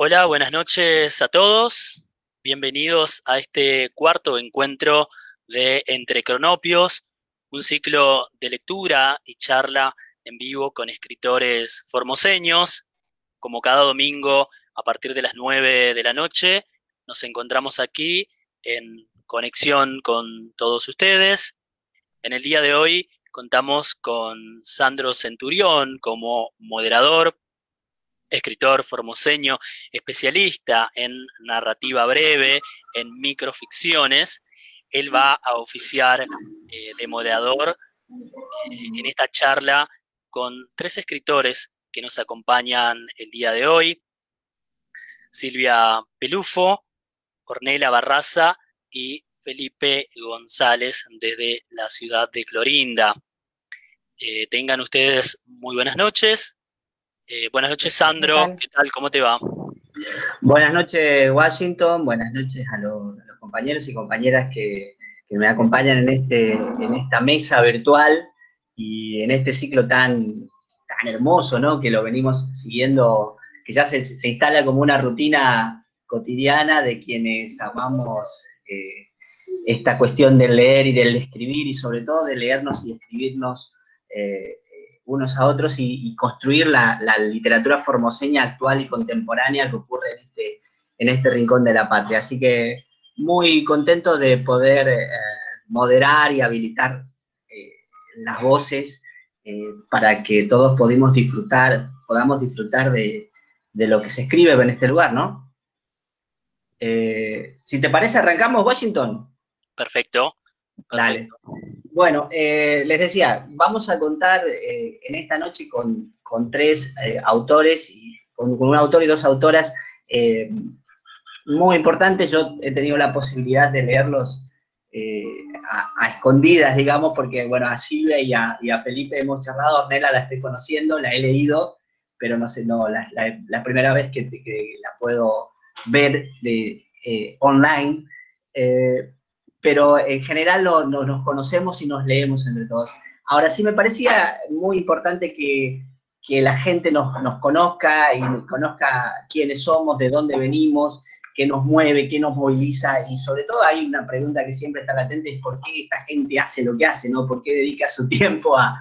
Hola, buenas noches a todos. Bienvenidos a este cuarto encuentro de Entre Cronopios, un ciclo de lectura y charla en vivo con escritores formoseños. Como cada domingo a partir de las 9 de la noche, nos encontramos aquí en conexión con todos ustedes. En el día de hoy contamos con Sandro Centurión como moderador, escritor formoseño, especialista en narrativa breve, en microficciones. Él va a oficiar eh, de moderador eh, en esta charla con tres escritores que nos acompañan el día de hoy. Silvia Pelufo, Ornella Barraza y Felipe González desde la ciudad de Clorinda. Eh, tengan ustedes muy buenas noches. Eh, buenas noches, Sandro. ¿Qué tal? ¿Cómo te va? Buenas noches, Washington. Buenas noches a los, compañeros y compañeras que, me acompañan en, este, en esta mesa virtual y en este ciclo tan, tan hermoso, ¿no? Que lo venimos siguiendo, que ya se, instala como una rutina cotidiana de quienes amamos eh, esta cuestión del leer y del escribir y sobre todo de leernos y escribirnos eh, unos a otros y, construir la, literatura formoseña actual y contemporánea que ocurre en este, en este rincón de la patria. Así que muy contento de poder eh, moderar y habilitar eh, las voces eh, para que todos podamos disfrutar, podamos disfrutar de, lo que se escribe en este lugar, ¿no? si te parece, arrancamos, Washington. Perfecto. Dale. Bueno, eh, les decía, vamos a contar eh, en esta noche con, tres eh, autores, y, con, un autor y dos autoras muy importantes. Yo he tenido la posibilidad de leerlos a, escondidas, digamos, porque, bueno, a Silvia y a, Felipe hemos charlado, Ornella la estoy conociendo, la he leído, pero no sé, no, la, primera vez que, la puedo ver de, online pero en general nos conocemos y nos leemos entre todos. Ahora sí me parecía muy importante que, la gente nos, conozca y conozca quiénes somos, de dónde venimos, qué nos mueve, qué nos moviliza y sobre todo hay una pregunta que siempre está latente, es por qué esta gente hace lo que hace, ¿no? ¿Por qué dedica su tiempo a,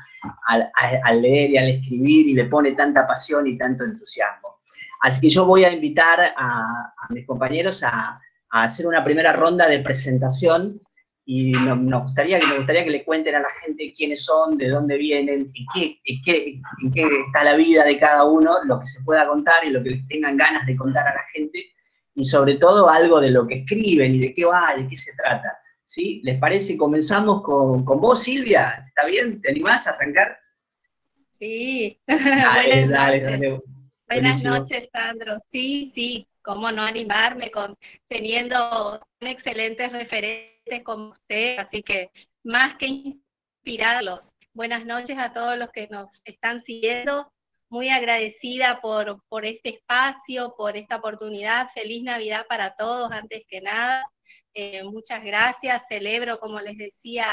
leer y al escribir y le pone tanta pasión y tanto entusiasmo? Así que yo voy a invitar a mis compañeros a, a hacer una primera ronda de presentación y nos, gustaría, que, me gustaría que le cuenten a la gente quiénes son, de dónde vienen, en qué, en qué, en qué está la vida de cada uno, lo que se pueda contar y lo que tengan ganas de contar a la gente, y sobre todo algo de lo que escriben y de qué va, de qué se trata. ¿Sí? ¿Les parece? Comenzamos con, con vos, Silvia. ¿Está bien? ¿Te animás a arrancar? Sí. Dale, dale, dale. Buenas noches, Sandro. Sí, sí, cómo no animarme con teniendo un excelente referente como usted, así que más que inspirarlos. Buenas noches a todos los que nos están siguiendo. Muy agradecida por, por este espacio, por esta oportunidad. Feliz Navidad para todos, antes que nada. Eh, muchas gracias. Celebro, como les decía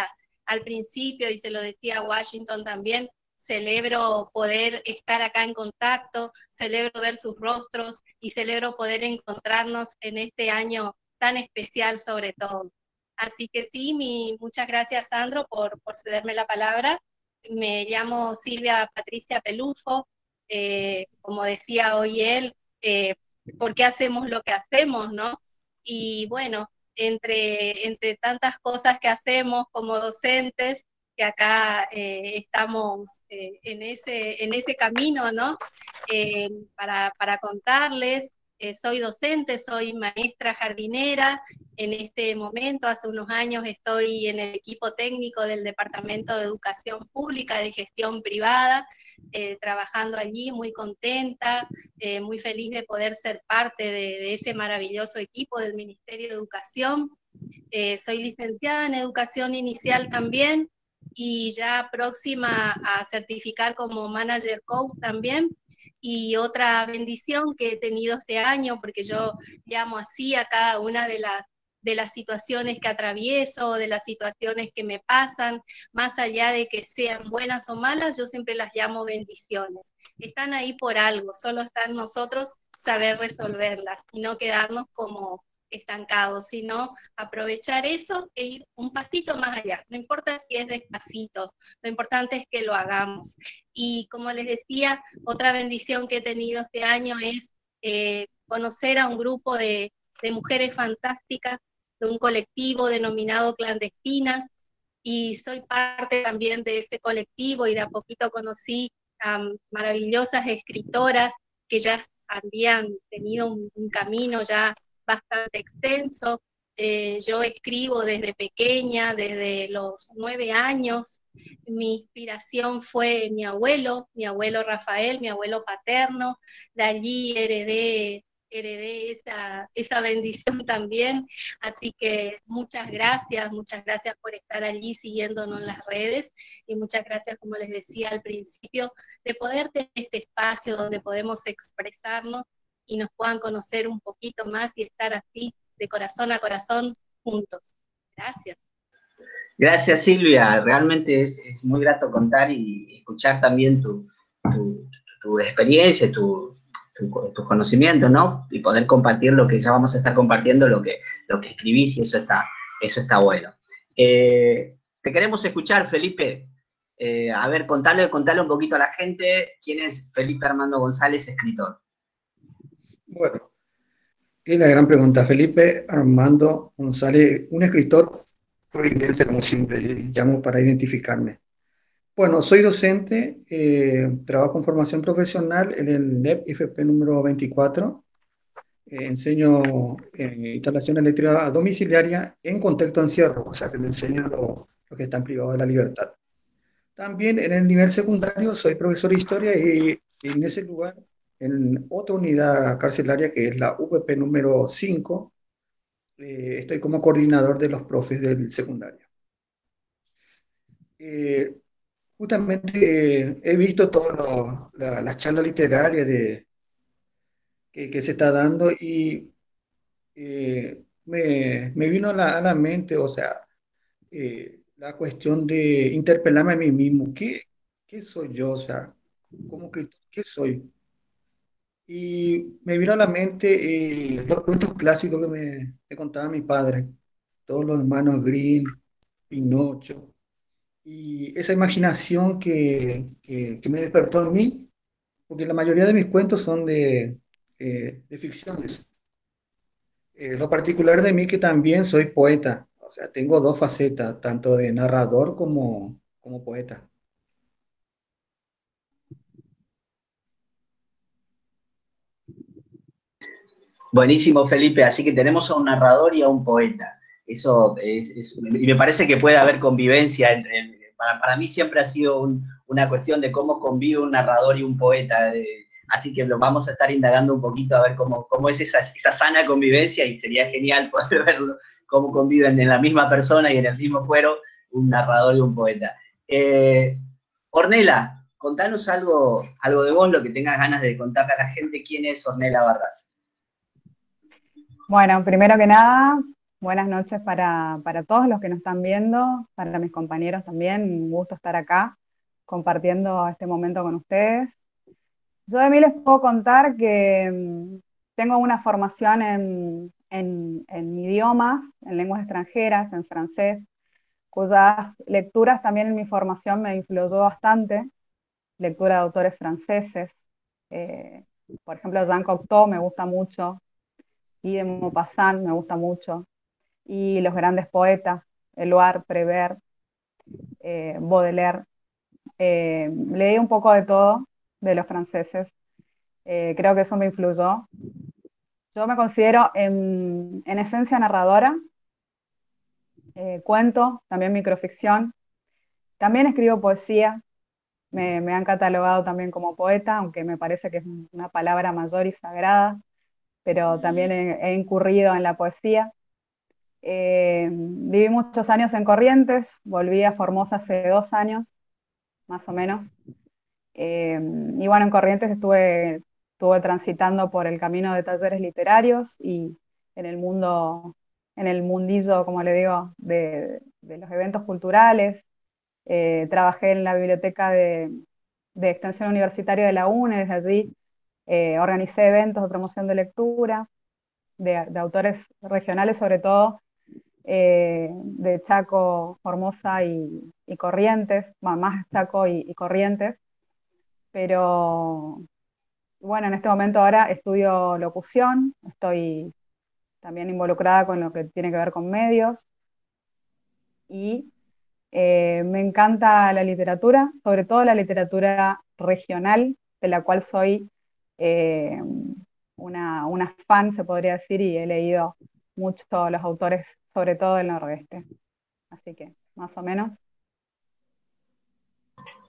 al principio, y se lo decía Washington también, celebro poder estar acá en contacto, celebro ver sus rostros y celebro poder encontrarnos en este año tan especial sobre todo. Así que sí, mi, muchas gracias Sandro por, por cederme la palabra. Me llamo Silvia Patricia Pelufo, eh, como decía hoy él, eh, ¿por qué hacemos lo que hacemos, no? Y bueno, entre, entre tantas cosas que hacemos como docentes, que acá eh, estamos eh, en, ese, en ese camino, ¿no? Eh, para, para, contarles, soy docente, soy maestra jardinera, en este momento, hace unos años, estoy en el equipo técnico del Departamento de Educación Pública de Gestión Privada, trabajando allí, muy contenta, muy feliz de poder ser parte de, de, ese maravilloso equipo del Ministerio de Educación. soy licenciada en Educación Inicial también, y ya próxima a certificar como manager coach también. Y otra bendición que he tenido este año, porque yo llamo así a cada una de las de las situaciones que atravieso, de las situaciones que me pasan, más allá de que sean buenas o malas, yo siempre las llamo bendiciones. Están ahí por algo, solo están nosotros saber resolverlas y no quedarnos como estancados, sino aprovechar eso e ir un pasito más allá. No importa si es despacito, lo importante es que lo hagamos. Y como les decía, otra bendición que he tenido este año es eh, conocer a un grupo de, mujeres fantásticas, de un colectivo denominado Clandestinas, y soy parte también de ese colectivo y de a poquito conocí a maravillosas escritoras que ya habían tenido un camino ya bastante extenso. Eh, yo escribo desde pequeña, desde los nueve años. Mi inspiración fue mi abuelo, mi abuelo Rafael, mi abuelo paterno. De allí heredé, heredé esa, esa bendición también. Así que muchas gracias, muchas gracias por estar allí siguiéndonos en las redes y muchas gracias, como les decía al principio, de poder tener este espacio donde podemos expresarnos y nos puedan conocer un poquito más y estar así de corazón a corazón juntos. Gracias. Gracias Silvia, realmente es, muy grato contar y escuchar también tu, experiencia, tu, tus conocimientos, ¿no? Y poder compartir lo que ya vamos a estar compartiendo, lo que, lo que escribís y eso está, eso está bueno. Eh, te queremos escuchar, Felipe. Eh, a ver, contale, contale un poquito a la gente quién es Felipe Armando González, escritor. Bueno, es la gran pregunta. Felipe Armando González, un escritor providense, como siempre llamo para identificarme. Bueno, soy docente, eh, trabajo en formación profesional en el NEP IFP número 24. Eh, enseño eh, instalación eléctrica domiciliaria en contexto de encierro, o sea que le enseño lo, lo que están privados de la libertad. También en el nivel secundario soy profesor de historia y en ese lugar en otra unidad carcelaria que es la UPP número 5, eh, estoy como coordinador de los profes del secundario. Eh, justamente eh, he visto todas las charlas literarias de, que, se está dando y me, vino a la, mente, o sea, la cuestión de interpelarme a mí mismo. ¿Qué, qué soy yo? O sea, ¿cómo, ¿qué soy? Y me vino a la mente eh, los cuentos clásicos que me, contaba mi padre, todos los hermanos Green, Pinocho, y esa imaginación que, me despertó en mí, porque la mayoría de mis cuentos son de, eh, ficciones. Eh, lo particular de mí que también soy poeta, o sea, tengo dos facetas, tanto de narrador como, como poeta. Buenísimo, Felipe. Así que tenemos a un narrador y a un poeta. Eso es, y me parece que puede haber convivencia. para, mí siempre ha sido una cuestión de cómo convive un narrador y un poeta. así que lo vamos a estar indagando un poquito a ver cómo, cómo es esa, esa sana convivencia y sería genial poder verlo, cómo conviven en la misma persona y en el mismo cuero un narrador y un poeta. Eh, Ornela, contanos algo, algo de vos, lo que tengas ganas de contarle a la gente. ¿Quién es Ornela Barras? Bueno, primero que nada, buenas noches para, todos los que nos están viendo, para mis compañeros también, un gusto estar acá compartiendo este momento con ustedes. Yo de mí les puedo contar que mm, tengo una formación en, en, idiomas, en lenguas extranjeras, en francés, cuyas lecturas también en mi formación me influyó bastante, lectura de autores franceses. Eh, por ejemplo, Jean Cocteau me gusta mucho, y de Maupassant me gusta mucho, y los grandes poetas, Eluard, Prévert, eh, Baudelaire. Eh, leí un poco de todo de los franceses, eh, creo que eso me influyó. Yo me considero en, esencia narradora, cuento, también microficción, también escribo poesía, me, han catalogado también como poeta, aunque me parece que es una palabra mayor y sagrada pero también he, incurrido en la poesía. Eh, viví muchos años en Corrientes, volví a Formosa hace dos años, más o menos. Eh, y bueno, en Corrientes estuve, estuve transitando por el camino de talleres literarios y en el mundo, en el mundillo, como le digo, de, los eventos culturales. Eh, trabajé en la biblioteca de, de extensión universitaria de la UNE, desde allí eh, organicé eventos de promoción de lectura, de, autores regionales sobre todo, eh, de Chaco, Formosa y, Corrientes, más Chaco y, Corrientes, pero bueno, en este momento ahora estudio locución, estoy también involucrada con lo que tiene que ver con medios. Y eh, me encanta la literatura, sobre todo la literatura regional, de la cual soy eh, una, una, fan, se podría decir, y he leído mucho los autores, sobre todo del noroeste. Así que, más o menos.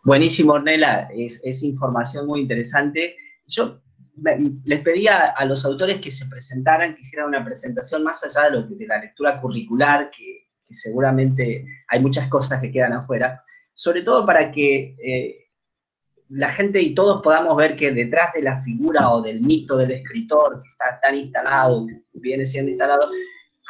Buenísimo, Ornella, es, información muy interesante. Yo les pedía a los autores que se presentaran, que hicieran una presentación más allá de, lo de la lectura curricular, que, seguramente hay muchas cosas que quedan afuera, sobre todo para que eh, la gente y todos podamos ver que detrás de la figura o del mito del escritor que está tan instalado, que viene siendo instalado,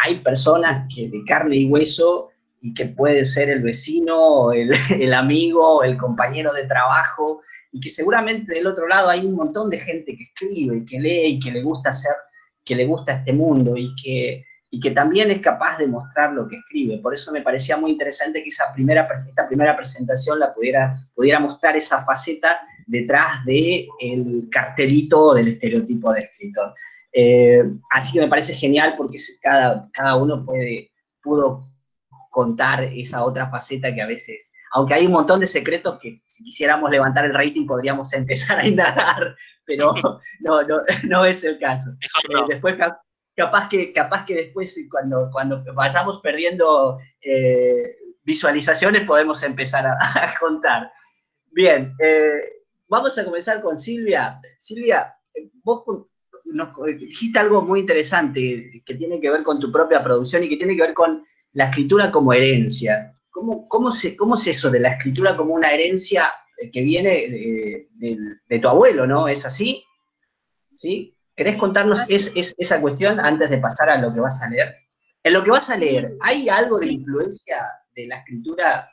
hay personas que de carne y hueso y que puede ser el vecino, el, el amigo, el compañero de trabajo, y que seguramente del otro lado hay un montón de gente que escribe, y que lee y que le gusta hacer, que le gusta este mundo y que y que también es capaz de mostrar lo que escribe. Por eso me parecía muy interesante que esa primera, esta primera presentación la pudiera, pudiera mostrar esa faceta detrás del el cartelito del estereotipo de escritor. Eh, así que me parece genial porque cada, cada uno puede, pudo contar esa otra faceta que a veces, aunque hay un montón de secretos que si quisiéramos levantar el rating podríamos empezar a indagar, pero no, no, no es el caso. Eh, después capaz que, capaz que después, cuando, cuando vayamos perdiendo eh, visualizaciones, podemos empezar a, contar. Bien, eh, vamos a comenzar con Silvia. Silvia, vos nos dijiste algo muy interesante que tiene que ver con tu propia producción y que tiene que ver con la escritura como herencia. ¿Cómo, cómo, cómo es eso de la escritura como una herencia que viene de, de tu abuelo, no? ¿Es así? ¿Sí? ¿Querés contarnos es, esa cuestión antes de pasar a lo que vas a leer? En lo que vas a leer, ¿hay algo de influencia de la escritura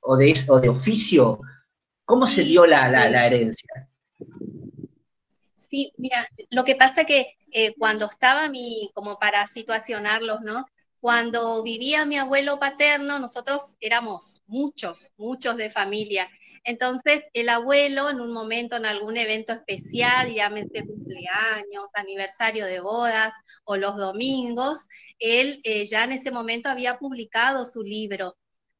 o de, de oficio? ¿Cómo se dio la, herencia? Sí, mira, lo que pasa que eh, cuando estaba mi, como para situacionarlos, ¿no? Cuando vivía mi abuelo paterno, nosotros éramos muchos, muchos de familia. Entonces, el abuelo en un momento, en algún evento especial, llámese cumpleaños, aniversario de bodas o los domingos, él eh, ya en ese momento había publicado su libro,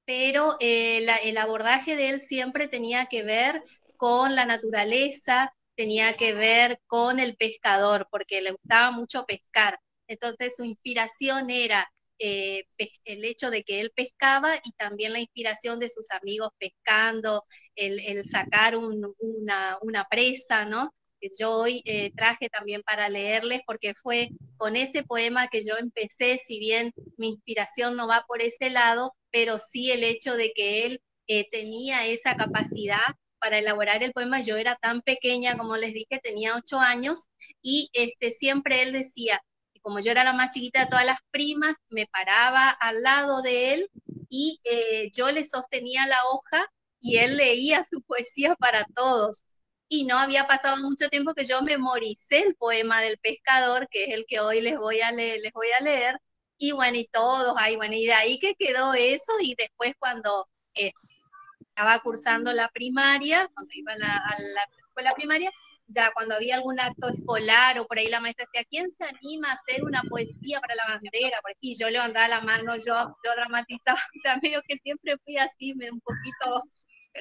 pero eh, el abordaje de él siempre tenía que ver con la naturaleza, tenía que ver con el pescador, porque le gustaba mucho pescar. Entonces su inspiración era eh, el hecho de que él pescaba y también la inspiración de sus amigos pescando, el, sacar una, presa, ¿no? Que yo hoy eh, traje también para leerles porque fue con ese poema que yo empecé, si bien mi inspiración no va por ese lado, pero sí el hecho de que él eh, tenía esa capacidad para elaborar el poema. Yo era tan pequeña, como les dije, tenía ocho años, y este, siempre él decía, como yo era la más chiquita de todas las primas, me paraba al lado de él y eh, yo le sostenía la hoja y él leía su poesía para todos. Y no había pasado mucho tiempo que yo memoricé el poema del pescador, que es el que hoy les voy a leer, les voy a leer. Y bueno, y todos, ahí, bueno, y de ahí que quedó eso, y después cuando eh, estaba cursando la primaria, cuando iba a la, a la escuela primaria, ya cuando había algún acto escolar o por ahí la maestra decía, ¿quién se anima a hacer una poesía para la bandera? Por aquí yo levantaba la mano, yo, yo dramatizaba, o sea, medio que siempre fui así, un poquito,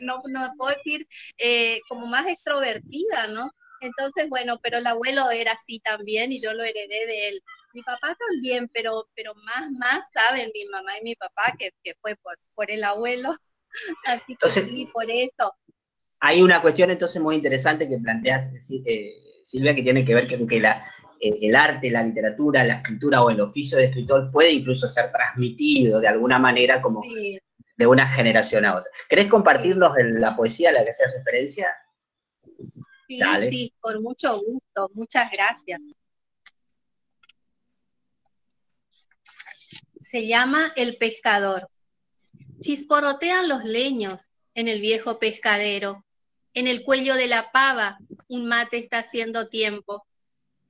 no, no puedo decir, eh, como más extrovertida, ¿no? Entonces, bueno, pero el abuelo era así también y yo lo heredé de él. Mi papá también, pero, pero más, más saben mi mamá y mi papá que, que fue por, por el abuelo. Así que sí, por eso hay una cuestión entonces muy interesante que planteas, eh, Silvia, que tiene que ver con que la, eh, el arte, la literatura, la escritura o el oficio de escritor puede incluso ser transmitido de alguna manera como de una generación a otra. ¿Querés compartirlos de la poesía a la que haces referencia? Sí, sí, con mucho gusto. Muchas gracias. Se llama El pescador. Chisporotean los leños en el viejo pescadero En el cuello de la pava, un mate está haciendo tiempo.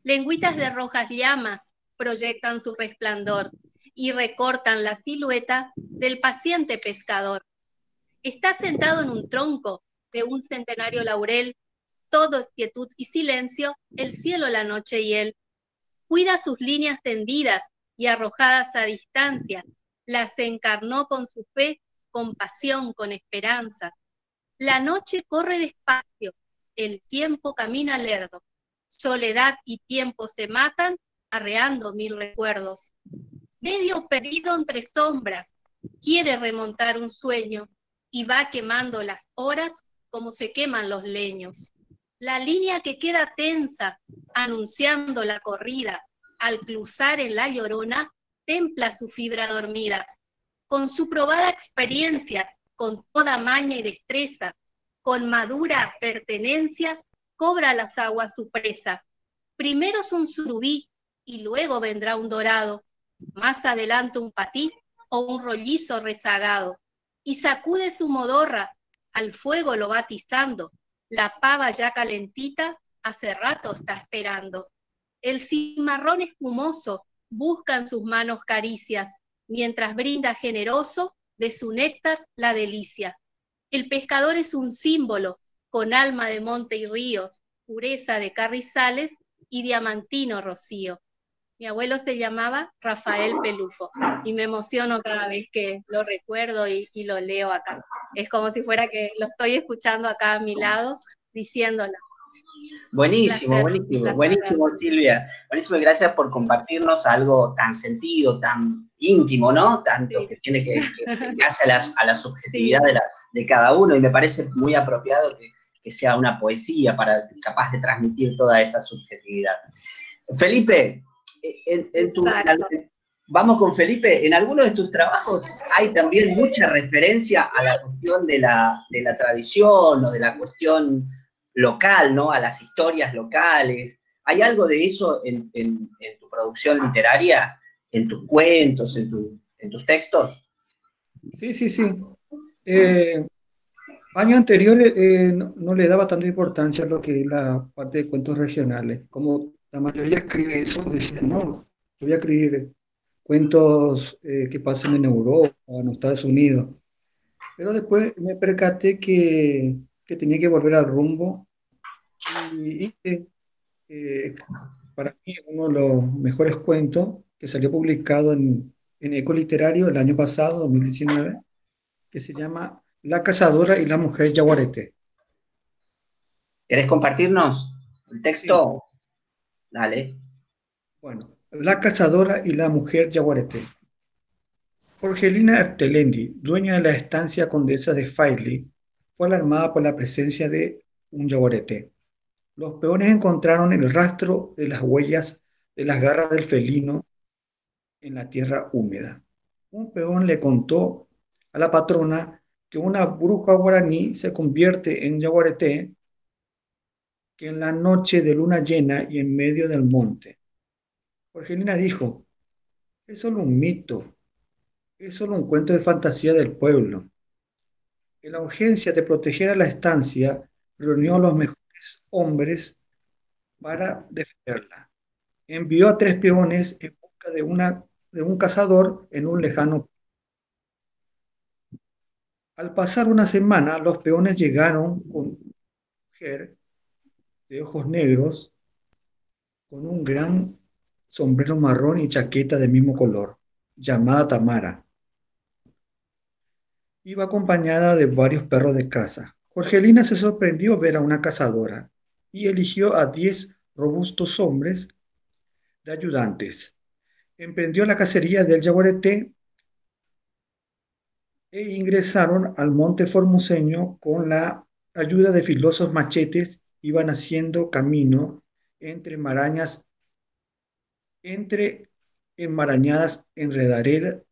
Lengüitas de rojas llamas proyectan su resplandor y recortan la silueta del paciente pescador. Está sentado en un tronco de un centenario laurel, todo es quietud y silencio, el cielo, la noche y él. Cuida sus líneas tendidas y arrojadas a distancia, las encarnó con su fe, con pasión, con esperanzas. La noche corre despacio, el tiempo camina lerdo, soledad y tiempo se matan, arreando mil recuerdos. Medio perdido entre sombras, quiere remontar un sueño y va quemando las horas como se queman los leños. La línea que queda tensa, anunciando la corrida, al cruzar en la llorona, templa su fibra dormida. Con su probada experiencia, con toda maña y destreza, con madura pertenencia, cobra las aguas su presa. Primero es un surubí y luego vendrá un dorado, más adelante un patí o un rollizo rezagado, y sacude su modorra al fuego lo va la pava ya calentita hace rato está esperando. El cimarrón espumoso busca en sus manos caricias, mientras brinda generoso de su néctar la delicia. El pescador es un símbolo, con alma de monte y ríos, pureza de carrizales y diamantino rocío. Mi abuelo se llamaba Rafael Pelufo y me emociono cada vez que lo recuerdo y, lo leo acá. Es como si fuera que lo estoy escuchando acá a mi lado diciéndolo. Buenísimo, buenísimo, buenísimo Silvia. Buenísimo, gracias por compartirnos algo tan sentido, tan íntimo, ¿no? Tanto que tiene que, que, hace a la, subjetividad de, cada uno y me parece muy apropiado que, que sea una poesía para capaz de transmitir toda esa subjetividad. Felipe, vamos con Felipe, en algunos de tus trabajos hay también mucha referencia a la cuestión de la, tradición o de la cuestión local, ¿no? A las historias locales. ¿Hay algo de eso en, tu producción literaria, en tus cuentos, en, tus textos? Sí, sí, sí. Eh, año anterior eh, no, le daba tanta importancia a lo que es la parte de cuentos regionales. Como la mayoría escribe eso, dice, no, voy a escribir cuentos eh, que pasen en Europa o en Estados Unidos. Pero después me percaté que, que tenía que volver al rumbo y, eh, para mí uno de los mejores cuentos que salió publicado en, en Eco Literario el año pasado, 2019, que se llama La cazadora y la mujer yaguarete. ¿Querés compartirnos el texto? Dale. Bueno, La cazadora y la mujer yaguareté. Jorgelina Eftelendi, dueña de la estancia condesa de Fairley, fue alarmada por la presencia de un yaguareté. Los peones encontraron el rastro de las huellas de las garras del felino en la tierra húmeda. Un peón le contó a la patrona que una bruja guaraní se convierte en yaguareté que en la noche de luna llena y en medio del monte. Jorgelina dijo, es solo un mito, es solo un cuento de fantasía del pueblo. En la urgencia de proteger a la estancia, reunió a los mejores hombres para defenderla. Envió a tres peones en busca de un cazador en un lejano. Al pasar una semana, los peones llegaron con una mujer de ojos negros, con un gran sombrero marrón y chaqueta de mismo color, llamada Tamara. Iba acompañada de varios perros de caza. Jorgelina se sorprendió ver a una cazadora y eligió a diez robustos hombres de ayudantes. Emprendió la cacería del jaguarete e ingresaron al monte formoseño con la ayuda de filosos machetes iban haciendo camino entre marañas, entre enmarañadas enredaderas,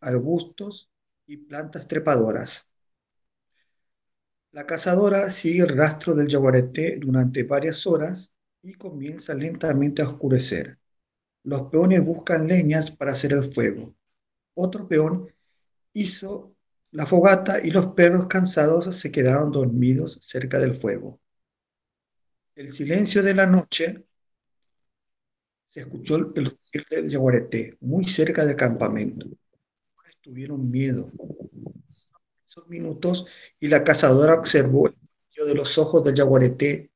arbustos y plantas trepadoras. La cazadora sigue el rastro del jaguarete durante varias horas y comienza lentamente a oscurecer. Los peones buscan leñas para hacer el fuego. Otro peón hizo la fogata y los perros cansados se quedaron dormidos cerca del fuego. El silencio de la noche se escuchó el rugir del yaguareté muy cerca del campamento. Tuvieron miedo. Esos minutos y la cazadora observó el brillo de los ojos del yaguareté.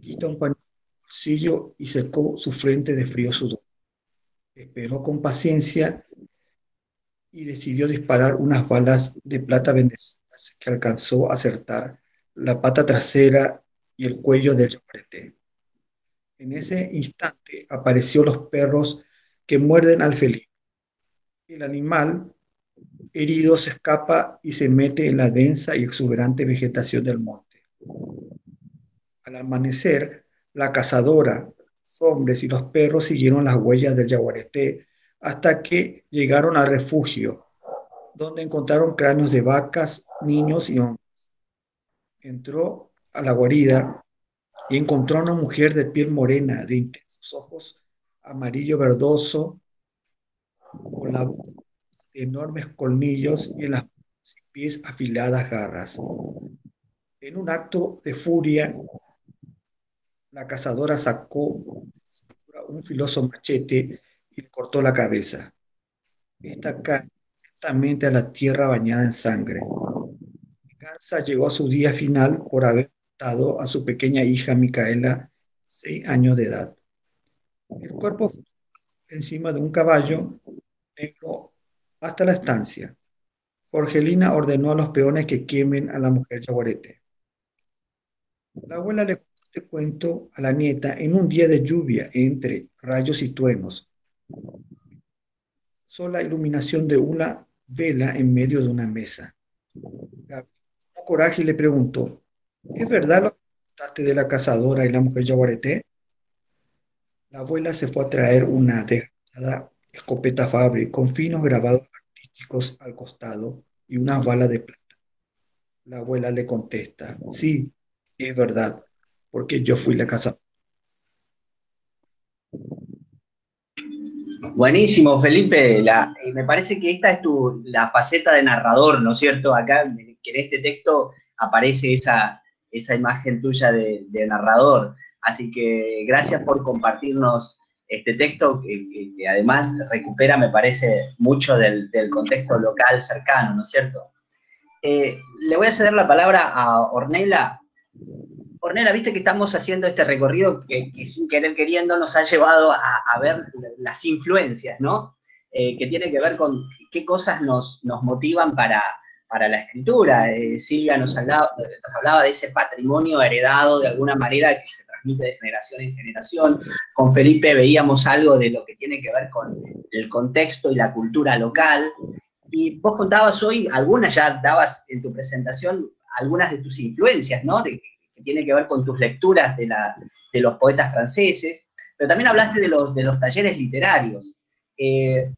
Quitó un pañuelo bolsillo y secó su frente de frío sudor. Esperó con paciencia y decidió disparar unas balas de plata bendecidas que alcanzó a acertar la pata trasera y el cuello del yaguareté. En ese instante apareció los perros que muerden al felino. El animal herido se escapa y se mete en la densa y exuberante vegetación del monte. Al amanecer, la cazadora, hombres y los perros siguieron las huellas del yaguareté hasta que llegaron al refugio, donde encontraron cráneos de vacas, niños y hombres. Entró a la guarida y encontró a una mujer de piel morena, de intensos ojos amarillo verdoso, con la boca de enormes colmillos y en las pies afiladas garras. En un acto de furia, la cazadora sacó un filoso machete y cortó la cabeza. Esta cae directamente a la tierra bañada en sangre. Gansa llegó a su día final por haber matado a su pequeña hija Micaela, seis años de edad. El cuerpo encima de un caballo negro hasta la estancia. Jorgelina ordenó a los peones que quemen a la mujer yaguarete. La abuela le este cuento a la nieta en un día de lluvia entre rayos y truenos sola iluminación de una vela en medio de una mesa. Coraje le preguntó, ¿es verdad lo que contaste de la cazadora y la mujer yaguareté? La abuela se fue a traer una desgastada escopeta Fabri con finos grabados artísticos al costado y una bala de plata. La abuela le contesta, sí, es verdad, porque yo fui la cazadora. Buenísimo, Felipe. me parece que esta es tu, la faceta de narrador, ¿no es cierto? Acá que en este texto aparece esa, esa imagen tuya de, narrador. Así que gracias por compartirnos este texto que, además recupera, me parece, mucho del, contexto local cercano, ¿no es cierto? Eh, le voy a ceder la palabra a Ornella Cornela, viste que estamos haciendo este recorrido que, sin querer queriendo nos ha llevado a, ver las influencias, ¿no? Eh, que tiene que ver con qué cosas nos, motivan para, la escritura. Eh, Silvia nos hablaba, de ese patrimonio heredado de alguna manera que se transmite de generación en generación. Con Felipe veíamos algo de lo que tiene que ver con el contexto y la cultura local. Y vos contabas hoy, algunas ya dabas en tu presentación, algunas de tus influencias, ¿no? De, que tiene que ver con tus lecturas de, los poetas franceses, pero también hablaste de los, de los talleres literarios. Eh,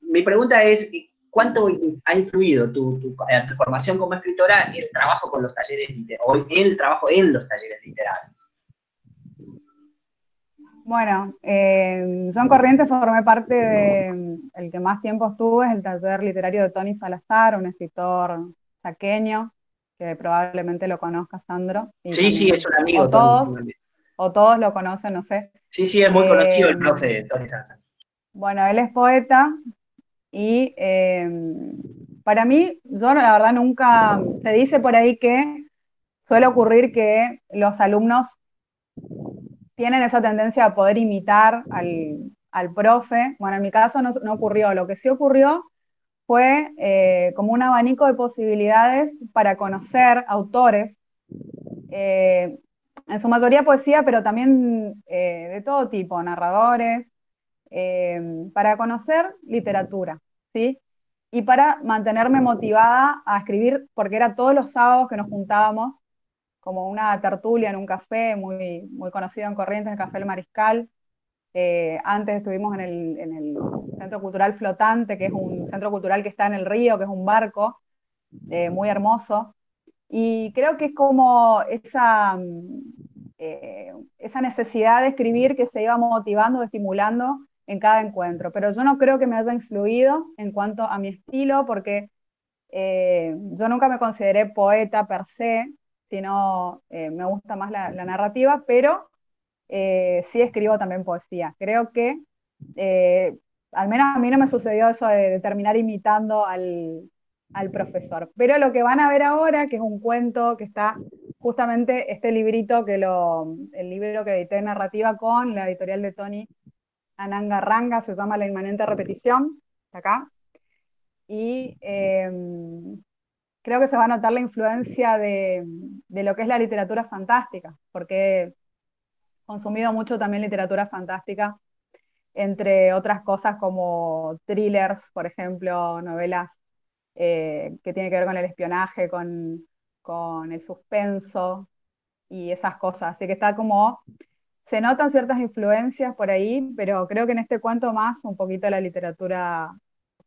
mi pregunta es, ¿cuánto ha influido tu, tu, formación como escritora el trabajo con los talleres literarios, el trabajo en los talleres literarios? Bueno, eh, Son Corrientes formé parte de, el que más tiempo estuve, es el taller literario de Tony Salazar, un escritor saqueño, que probablemente lo conozca Sandro. sí, sí, es un amigo. O todos, o todos lo conocen, no sé. Sí, sí, es muy conocido el eh, profe de Tony Sansa. Bueno, él es poeta y eh, para mí, yo la verdad nunca, se dice por ahí que suele ocurrir que los alumnos tienen esa tendencia a poder imitar al, profe. Bueno, en mi caso no, no ocurrió. Lo que sí ocurrió fue eh, como un abanico de posibilidades para conocer autores, eh, en su mayoría poesía, pero también de todo tipo, narradores, para conocer literatura, ¿sí? Y para mantenerme motivada a escribir, porque era todos los sábados que nos juntábamos, como una tertulia en un café muy, muy conocido en Corrientes, el Café El Mariscal, eh, antes estuvimos en el, Centro Cultural Flotante, que es un centro cultural que está en el río, que es un barco eh, muy hermoso. Y creo que es como esa, eh, esa necesidad de escribir que se iba motivando, estimulando, en cada encuentro, pero yo no creo que me haya influido en cuanto a mi estilo, porque eh, yo nunca me consideré poeta per se, sino eh, me gusta más la, narrativa, pero eh, sí escribo también poesía. Creo que, al menos a mí no me sucedió eso de, terminar imitando al, al, profesor. Pero lo que van a ver ahora, que es un cuento que está justamente este librito, que lo, el libro que edité narrativa con la editorial de Tony Ananga Ranga, se llama La inmanente repetición, acá. Y em, creo que se va a notar la influencia de, lo que es la literatura fantástica, porque he consumido mucho también literatura fantástica, entre otras cosas como thrillers, por ejemplo, novelas eh, que tienen que ver con el espionaje, con, con el suspenso y esas cosas. Así que está como se notan ciertas influencias por ahí, pero creo que en este cuento más un poquito la literatura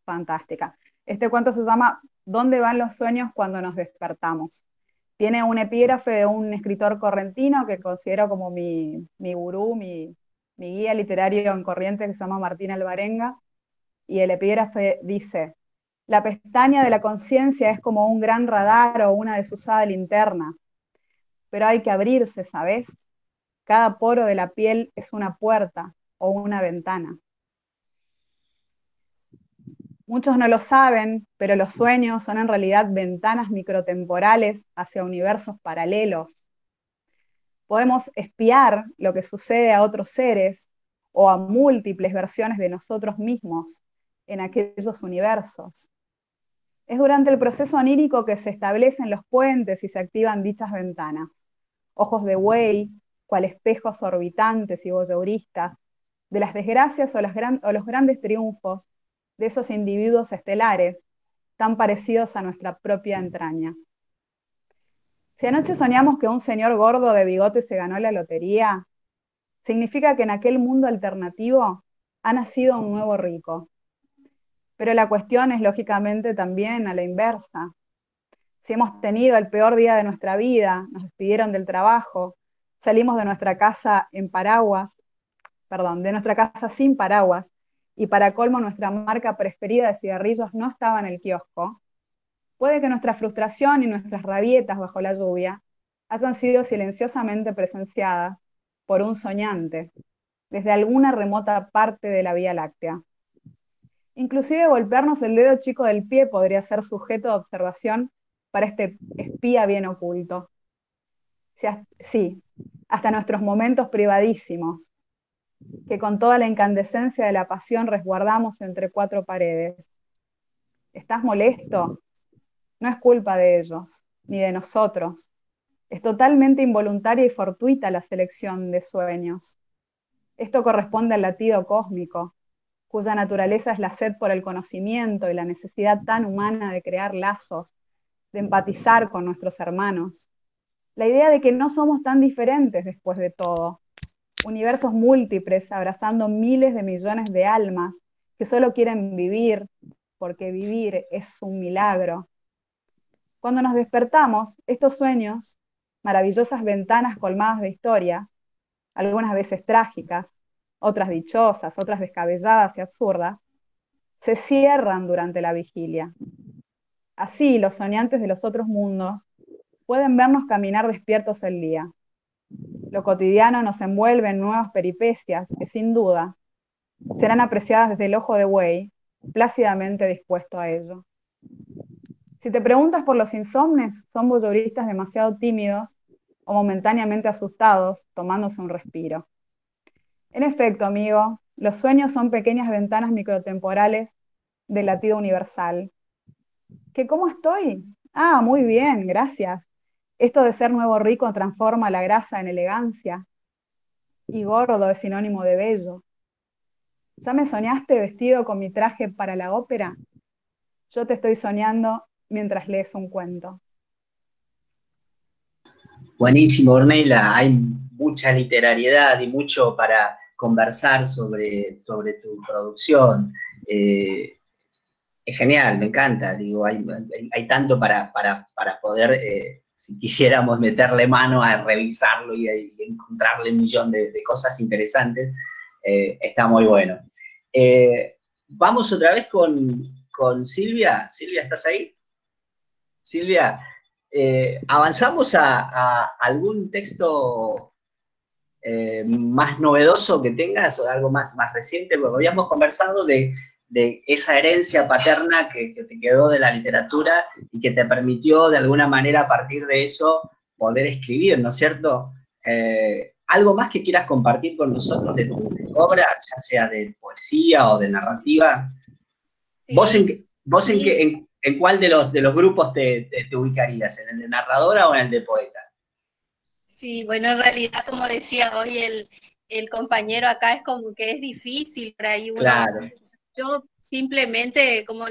fantástica. Este cuento se llama ¿Dónde van los sueños cuando nos despertamos? Tiene un epígrafe de un escritor correntino que considero como mi, mi gurú, mi, mi guía literario en corriente, que se llama Martín Alvarenga, y el epígrafe dice, la pestaña de la conciencia es como un gran radar o una desusada linterna, pero hay que abrirse, ¿sabes? Cada poro de la piel es una puerta o una ventana. Muchos no lo saben, pero los sueños son en realidad ventanas microtemporales hacia universos paralelos. Podemos espiar lo que sucede a otros seres o a múltiples versiones de nosotros mismos en aquellos universos. Es durante el proceso onírico que se establecen los puentes y se activan dichas ventanas. Ojos de buey, cual espejos orbitantes y voyeuristas, de las desgracias o, o los grandes triunfos de esos individuos estelares, tan parecidos a nuestra propia entraña. Si anoche soñamos que un señor gordo de bigote se ganó la lotería, significa que en aquel mundo alternativo ha nacido un nuevo rico. Pero la cuestión es lógicamente también a la inversa. Si hemos tenido el peor día de nuestra vida, nos despidieron del trabajo, salimos de nuestra casa en paraguas, perdón, de nuestra casa sin paraguas, y para colmo nuestra marca preferida de cigarrillos no estaba en el kiosco, puede que nuestra frustración y nuestras rabietas bajo la lluvia hayan sido silenciosamente presenciadas por un soñante desde alguna remota parte de la Vía Láctea. Inclusive golpearnos el dedo chico del pie podría ser sujeto de observación para este espía bien oculto. Sí, hasta nuestros momentos privadísimos, que con toda la incandescencia de la pasión resguardamos entre cuatro paredes. ¿Estás molesto? No es culpa de ellos, ni de nosotros. Es totalmente involuntaria y fortuita la selección de sueños. Esto corresponde al latido cósmico, cuya naturaleza es la sed por el conocimiento y la necesidad tan humana de crear lazos, de empatizar con nuestros hermanos, la idea de que no somos tan diferentes después de todo. Universos múltiples abrazando miles de millones de almas que solo quieren vivir, porque vivir es un milagro. Cuando nos despertamos, estos sueños, maravillosas ventanas colmadas de historias, algunas veces trágicas, otras dichosas, otras descabelladas y absurdas, se cierran durante la vigilia. Así, los soñantes de los otros mundos pueden vernos caminar despiertos el día. Lo cotidiano nos envuelve en nuevas peripecias que sin duda serán apreciadas desde el ojo de buey, plácidamente dispuesto a ello. Si te preguntas por los insomnes, son voyeuristas demasiado tímidos o momentáneamente asustados, tomándose un respiro. En efecto, amigo, los sueños son pequeñas ventanas microtemporales del latido universal. ¿Qué cómo estoy? Ah, muy bien, gracias. Esto de ser nuevo rico transforma la grasa en elegancia y gordo es sinónimo de bello. ¿Ya me soñaste vestido con mi traje para la ópera? Yo te estoy soñando mientras lees un cuento. Buenísimo, Ornella. Hay mucha literariedad y mucho para conversar sobre, sobre tu producción. Eh, es genial, me encanta. Digo, hay, tanto para, poder eh, si quisiéramos meterle mano a revisarlo y, encontrarle un millón de, cosas interesantes, eh, está muy bueno. Eh, vamos otra vez con, Silvia. Silvia, ¿estás ahí? Silvia, eh, ¿avanzamos a, algún texto más novedoso que tengas o algo más, más reciente? Porque habíamos conversado de, esa herencia paterna que, te quedó de la literatura y que te permitió de alguna manera a partir de eso poder escribir, ¿no es cierto? ¿Algo más que quieras compartir con nosotros de tu obra, ya sea de poesía o de narrativa? ¿Vos, en, vos en, en, cuál de los, de los grupos te, ubicarías? ¿En el de narradora o en el de poeta? Sí, bueno, en realidad, como decía hoy el, compañero acá, es como que es difícil para ahí Claro. Yo simplemente, como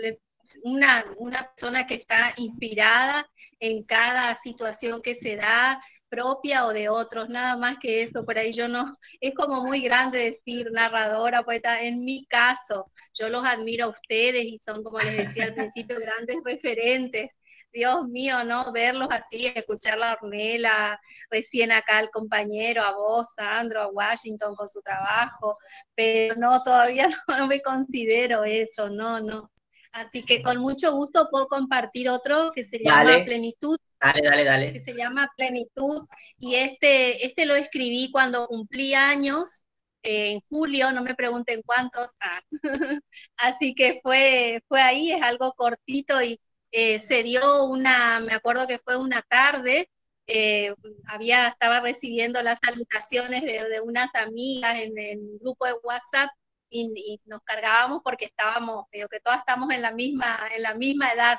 una, una persona que está inspirada en cada situación que se da, propia o de otros, nada más que eso, por ahí yo no, es como muy grande decir narradora, poeta, en mi caso, yo los admiro a ustedes y son, como les decía al principio, grandes referentes. Dios mío, ¿no? Verlos así, escuchar la Ornella, recién acá al compañero, a vos, Sandro, a Washington con su trabajo, pero no, todavía no me considero eso, no, no. Así que con mucho gusto puedo compartir otro que se llama Plenitud. Dale, dale, dale. Que se llama Plenitud. Y este, este lo escribí cuando cumplí años, eh, en julio, no me pregunten cuántos. Ah. Así que fue, fue ahí, es algo cortito y eh, se dio una, me acuerdo que fue una tarde, eh, había, estaba recibiendo las salutaciones de, unas amigas en el grupo de WhatsApp y, nos cargábamos porque estábamos, creo que todas estamos en la misma, en la misma edad.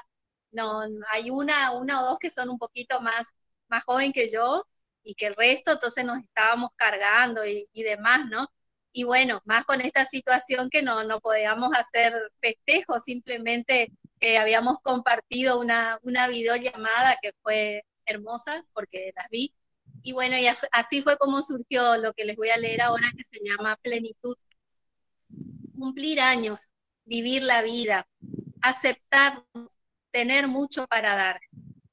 No, hay una, una o dos que son un poquito más, más joven que yo y que el resto, entonces nos estábamos cargando y, demás, ¿no? Y bueno, más con esta situación que no, no podíamos hacer festejos, simplemente eh, habíamos compartido una, una videollamada que fue hermosa porque las vi. Y bueno, y así fue como surgió lo que les voy a leer ahora que se llama Plenitud cumplir años, vivir la vida, aceptarnos, tener mucho para dar,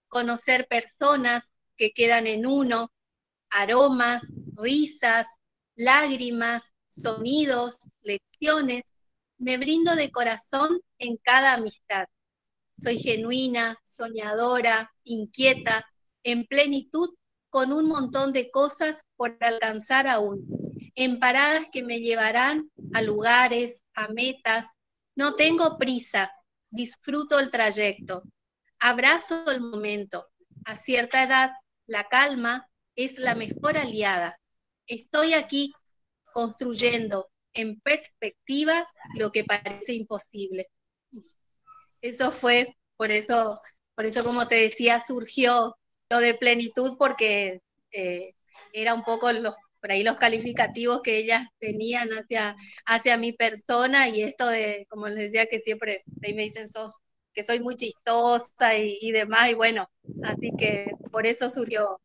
conocer personas que quedan en uno, aromas, risas, lágrimas, sonidos, lecciones. Me brindo de corazón en cada amistad. Soy genuina, soñadora, inquieta, en plenitud, con un montón de cosas por alcanzar aún en paradas que me llevarán a lugares, a metas. No tengo prisa, disfruto el trayecto, abrazo el momento. A cierta edad, la calma es la mejor aliada. Estoy aquí construyendo en perspectiva lo que parece imposible. Eso fue, por eso, por eso como te decía, surgió lo de plenitud porque eh, era un poco los por ahí los calificativos que ellas tenían hacia, hacia mi persona y esto de, como les decía, que siempre ahí me dicen sos, que soy muy chistosa y, demás, y bueno, así que por eso surgió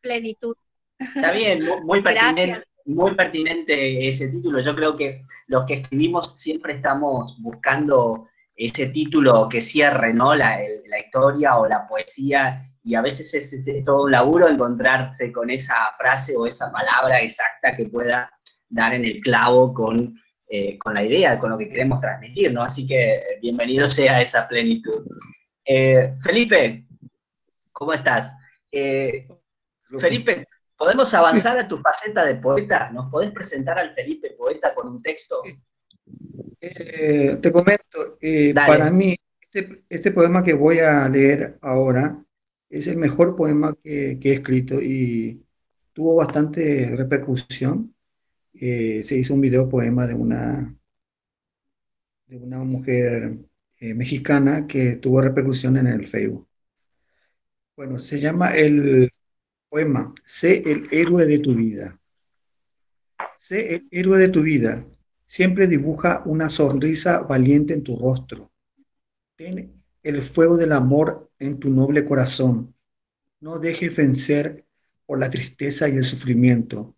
plenitud. Está bien, muy, pertinente. Muy pertinente ese título. Yo creo que los que escribimos siempre estamos buscando ese título que cierre ¿no? la, la historia o la poesía y a veces es, todo un laburo encontrarse con esa frase o esa palabra exacta que pueda dar en el clavo con, eh, con la idea, con lo que queremos transmitir, ¿no? Así que eh, bienvenido sea esa plenitud. Eh, Felipe, ¿cómo estás? Felipe, ¿podemos avanzar a tu faceta de poeta? ¿Nos podés presentar al Felipe poeta con un texto? Te comento, para mí, este, este poema que voy a leer ahora es el mejor poema que, he escrito y tuvo bastante repercusión. Eh, se hizo un video poema de una, de una mujer eh, mexicana que tuvo repercusión en el Facebook. Bueno, se llama el poema Sé el héroe de tu vida. Sé el héroe de tu vida. Siempre dibuja una sonrisa valiente en tu rostro. Ten el fuego del amor en tu noble corazón. No dejes vencer por la tristeza y el sufrimiento.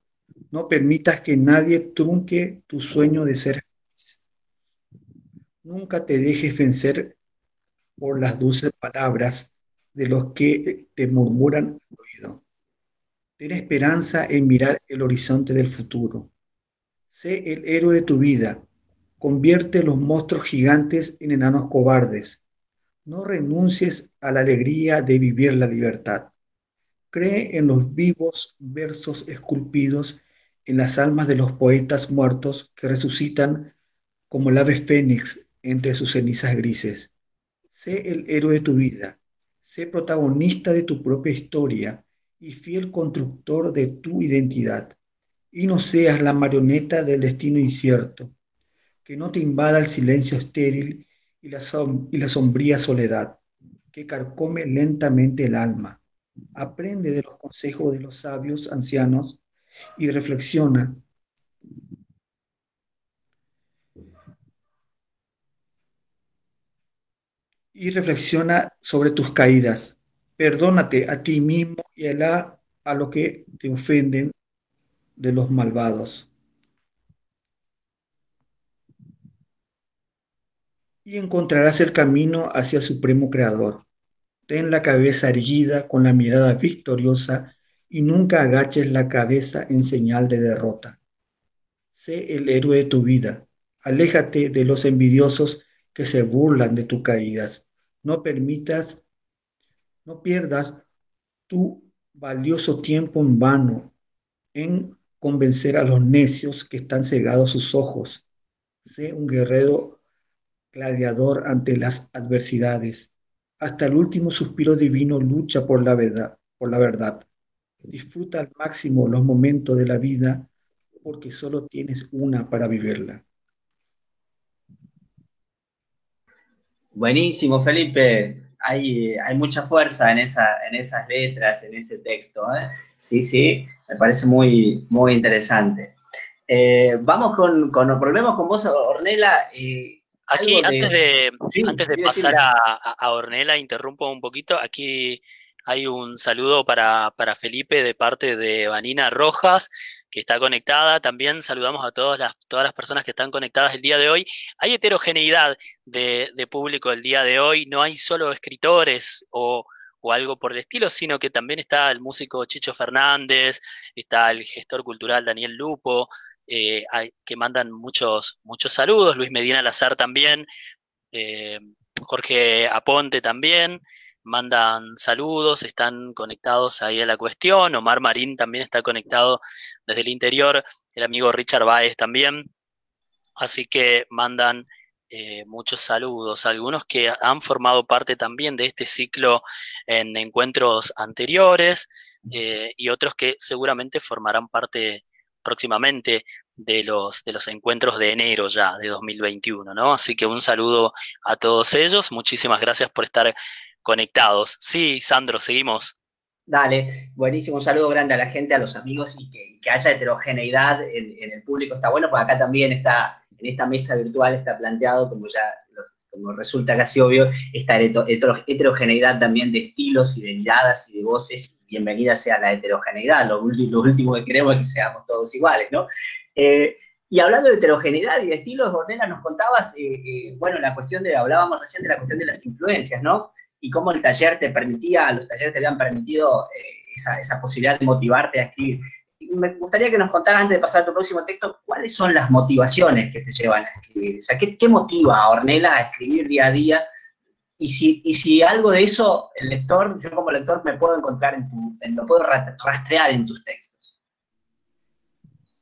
No permitas que nadie trunque tu sueño de ser feliz. Nunca te dejes vencer por las dulces palabras de los que te murmuran al oído. Ten esperanza en mirar el horizonte del futuro. Sé el héroe de tu vida. convierte los monstruos gigantes en enanos cobardes. No renuncies a la alegría de vivir la libertad. Cree en los vivos versos esculpidos en las almas de los poetas muertos que resucitan como el ave fénix entre sus cenizas grises. Sé el héroe de tu vida, sé protagonista de tu propia historia y fiel constructor de tu identidad. Y no seas la marioneta del destino incierto, que no te invada el silencio estéril y la, la sombría soledad, que carcome lentamente el alma. Aprende de los consejos de los sabios ancianos y reflexiona y reflexiona sobre tus caídas. Perdónate a ti mismo y a, a lo que te ofenden de los malvados. Y encontrarás el camino hacia el Supremo Creador. Ten la cabeza erguida con la mirada victoriosa y nunca agaches la cabeza en señal de derrota. Sé el héroe de tu vida. Aléjate de los envidiosos que se burlan de tus caídas. No permitas, no pierdas tu valioso tiempo en vano en convencer a los necios que están cegados sus ojos. Sé un guerrero gladiador ante las adversidades. Hasta el último suspiro divino lucha por la verdad, por la verdad. Disfruta al máximo los momentos de la vida porque solo tienes una para vivirla. Buenísimo, Felipe. Hay, hay mucha fuerza en, esa, en esas letras, en ese texto. ¿eh? Sí, sí, me parece muy, muy interesante. Eh, vamos con, con, volvemos con vos, Ornela. aquí, antes de, antes de pasar a, a, Ornela, interrumpo un poquito. Aquí hay un saludo para, para Felipe de parte de Vanina Rojas, que está conectada. También saludamos a todas las, todas las personas que están conectadas el día de hoy. Hay heterogeneidad de, público el día de hoy. No hay solo escritores o, o algo por el estilo, sino que también está el músico Chicho Fernández, está el gestor cultural Daniel Lupo, eh, que mandan muchos, muchos saludos, Luis Medina Lazar también, eh, Jorge Aponte también mandan saludos, están conectados ahí a la cuestión. Omar Marín también está conectado desde el interior, el amigo Richard Baez también. Así que mandan eh, muchos saludos, algunos que han formado parte también de este ciclo en encuentros anteriores eh, y otros que seguramente formarán parte próximamente de los, de los encuentros de enero ya de 2021, ¿no? Así que un saludo a todos ellos, muchísimas gracias por estar conectados. Sí, Sandro, seguimos. Dale, buenísimo, un saludo grande a la gente, a los amigos y que, haya heterogeneidad en, el público está bueno, porque acá también está, en esta mesa virtual está planteado, como ya como resulta casi obvio, esta heterogeneidad también de estilos y de miradas y de voces, bienvenida sea la heterogeneidad, lo, último que queremos es que seamos todos iguales, ¿no? Eh, y hablando de heterogeneidad y de estilos, Ornella, nos contabas, eh, eh, bueno, la cuestión de, hablábamos recién de la cuestión de las influencias, ¿no? Y cómo el taller te permitía, los talleres te habían permitido eh, esa, posibilidad de motivarte a escribir. Me gustaría que nos contaras, antes de pasar a tu próximo texto, cuáles son las motivaciones que te llevan a escribir. O sea, ¿qué, motiva a Ornella a escribir día a día? Y si, y si algo de eso, el lector, yo como lector me puedo encontrar en tu, lo puedo rastrear en tus textos.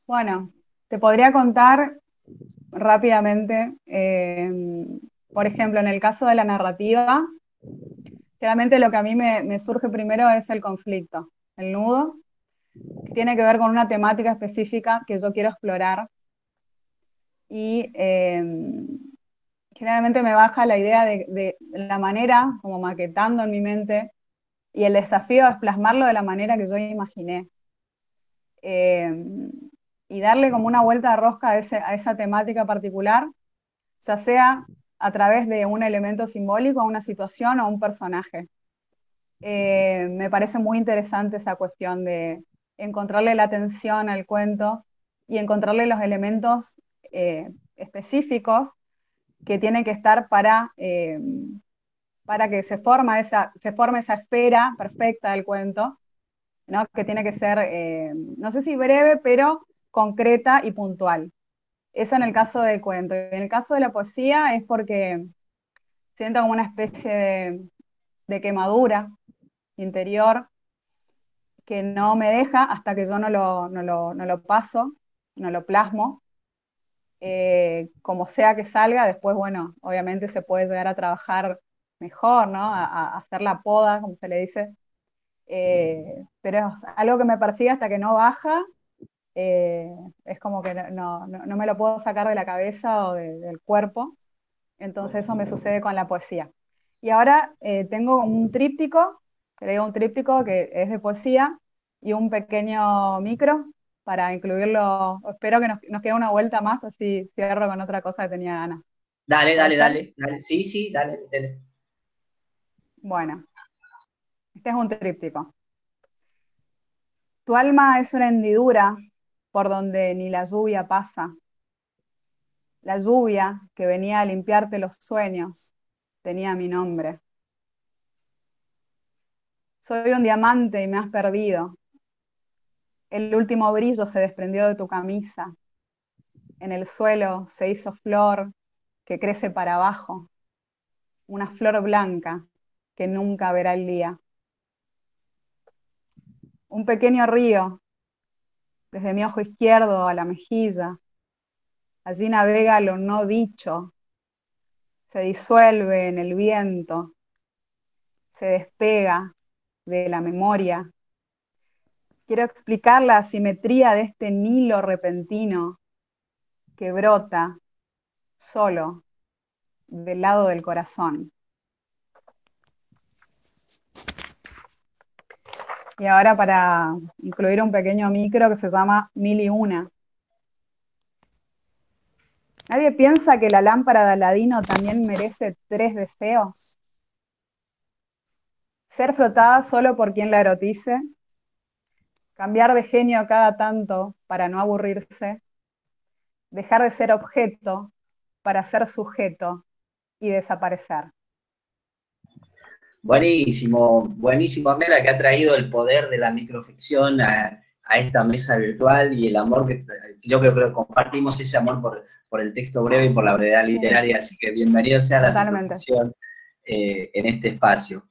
Bueno, te podría contar rápidamente, eh, por ejemplo, en el caso de la narrativa, Generalmente lo que a mí me, surge primero es el conflicto, el nudo, que tiene que ver con una temática específica que yo quiero explorar. Y em, generalmente me baja la idea de, la manera, como maquetando en mi mente, y el desafío es plasmarlo de la manera que yo imaginé. Em, y darle como una vuelta de rosca a, a esa temática particular, ya sea a través de un elemento simbólico, una situación o un personaje. Eh, me parece muy interesante esa cuestión de encontrarle la atención al cuento y encontrarle los elementos eh, específicos que tienen que estar para, eh, para que se, forma esa, se forme esa esfera perfecta del cuento, ¿no? que tiene que ser, no sé si breve, pero concreta y puntual. Eso en el caso del cuento. En el caso de la poesía es porque siento como una especie de, quemadura interior que no me deja hasta que yo no lo, lo, paso, no lo plasmo. Eh, como sea que salga, después, bueno, obviamente se puede llegar a trabajar mejor, ¿no? A, hacer la poda, como se le dice. Eh, pero es algo que me persigue hasta que no baja eh, es como que no, me lo puedo sacar de la cabeza o del cuerpo. Entonces eso me sucede con la poesía. Y ahora eh, tengo un tríptico, que le digo un tríptico que es de poesía, y un pequeño micro para incluirlo. Espero que nos, quede una vuelta más, así cierro con otra cosa que tenía ganas. Dale, dale, dale, dale. Sí, sí, dale, dale. Bueno, este es un tríptico. Tu alma es una hendidura por donde ni la lluvia pasa. La lluvia que venía a limpiarte los sueños tenía mi nombre. Soy un diamante y me has perdido. El último brillo se desprendió de tu camisa. En el suelo se hizo flor que crece para abajo. Una flor blanca que nunca verá el día. Un pequeño río desde mi ojo izquierdo a la mejilla. Allí navega lo no dicho, se disuelve en el viento, se despega de la memoria. Quiero explicar la asimetría de este Nilo repentino que brota solo del lado del corazón. Y ahora para incluir un pequeño micro que se llama Mil y Una. ¿Nadie piensa que la lámpara de Aladino también merece tres deseos? Ser frotada solo por quien la erotice, cambiar de genio cada tanto para no aburrirse, dejar de ser objeto para ser sujeto y desaparecer. Buenísimo, buenísimo, Mera, que ha traído el poder de la microficción a, esta mesa virtual y el amor que yo creo que compartimos ese amor por, por el texto breve y por la brevedad literaria, así que bienvenido sea la microficción eh, en este espacio.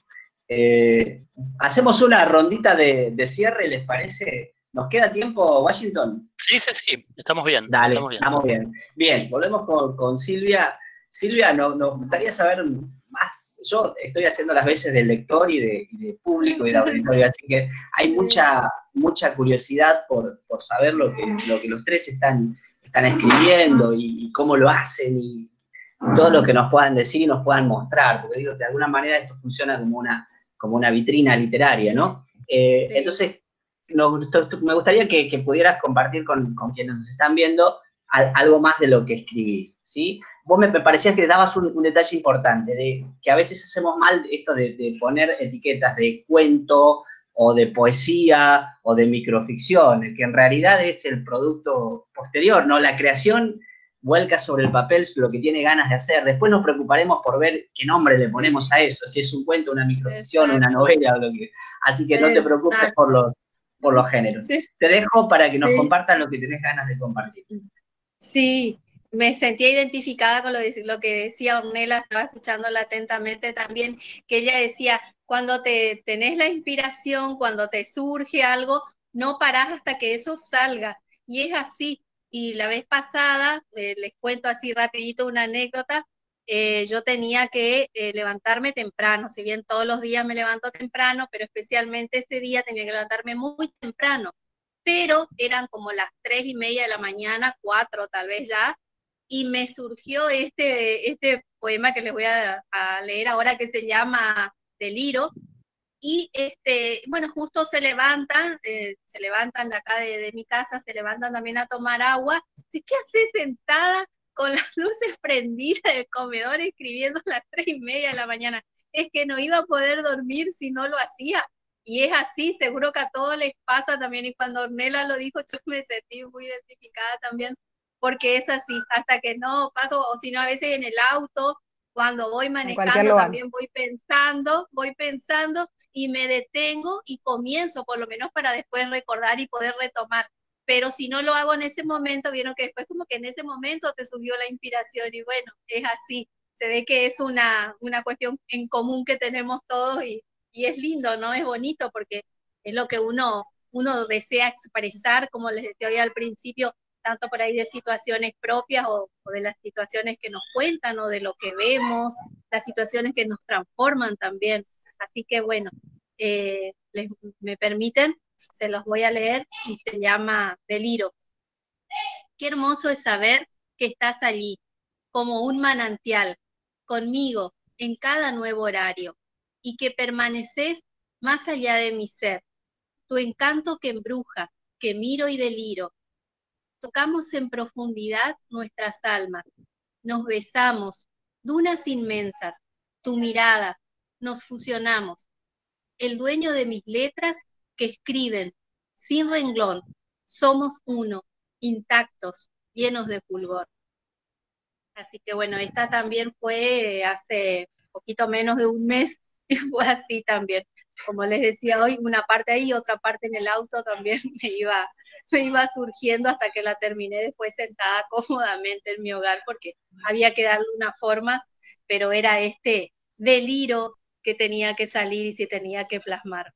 Eh, hacemos una rondita de, cierre, ¿les parece? ¿Nos queda tiempo, Washington? Sí, sí, sí, estamos bien. Dale, estamos bien. bien. volvemos con, Silvia. Silvia, nos gustaría saber más, yo estoy haciendo las veces de lector y de, público y de auditorio, así que hay mucha, mucha curiosidad por, saber lo que, lo que los tres están, están escribiendo y, cómo lo hacen y todo lo que nos puedan decir y nos puedan mostrar, porque digo, de alguna manera esto funciona como una, como una vitrina literaria, ¿no? Eh, entonces, me gustaría que, pudieras compartir con, con, quienes nos están viendo algo más de lo que escribís, ¿sí? Vos me, parecías que dabas un, detalle importante, de que a veces hacemos mal esto de, poner etiquetas de cuento o de poesía o de microficción, que en realidad es el producto posterior, ¿no? La creación vuelca sobre el papel lo que tiene ganas de hacer. Después nos preocuparemos por ver qué nombre le ponemos a eso, si es un cuento, una microficción, una novela o lo que. Así que no te preocupes por los, por los géneros. Te dejo para que nos compartas lo que tenés ganas de compartir. Sí, me sentía identificada con lo, que decía Ornella, estaba escuchándola atentamente también, que ella decía, cuando te tenés la inspiración, cuando te surge algo, no parás hasta que eso salga. Y es así. Y la vez pasada, eh, les cuento así rapidito una anécdota, eh, yo tenía que eh, levantarme temprano, si bien todos los días me levanto temprano, pero especialmente ese día tenía que levantarme muy temprano, pero eran como las tres y media de la mañana, cuatro tal vez ya, y me surgió este, este poema que les voy a, leer ahora que se llama Deliro. Y este, bueno, justo se levantan, eh, se levantan de acá de, mi casa, se levantan también a tomar agua. ¿Qué hace sentada con las luces prendidas del comedor escribiendo a las tres y media de la mañana? Es que no iba a poder dormir si no lo hacía. Y es así, seguro que a todos les pasa también. Y cuando Ornella lo dijo, yo me sentí muy identificada también porque es así, hasta que no paso, o si no, a veces en el auto, cuando voy manejando, también voy pensando, voy pensando y me detengo y comienzo, por lo menos para después recordar y poder retomar. pero si no lo hago en ese momento, vieron que después como que en ese momento te subió la inspiración y bueno, es así, se ve que es una, una cuestión en común que tenemos todos y, y es lindo, ¿no? Es bonito porque es lo que uno, uno desea expresar, como les decía hoy al principio, tanto por ahí de situaciones propias o, de las situaciones que nos cuentan o de lo que vemos, las situaciones que nos transforman también. Así que bueno, eh, me permiten, se los voy a leer y se llama Deliro. Qué hermoso es saber que estás allí, como un manantial, conmigo en cada nuevo horario, y que permaneces más allá de mi ser, tu encanto que embruja, que miro y deliro, tocamos en profundidad nuestras almas, nos besamos, dunas inmensas, tu mirada, nos fusionamos. El dueño de mis letras que escriben, sin renglón, somos uno, intactos, llenos de fulgor. Así que bueno, esta también fue hace poquito menos de un mes y fue así también. Como les decía hoy, una parte ahí, otra parte en el auto también me iba me iba surgiendo hasta que la terminé después sentada cómodamente en mi hogar porque había que darle una forma, pero era este deliro que tenía que salir y se tenía que plasmar.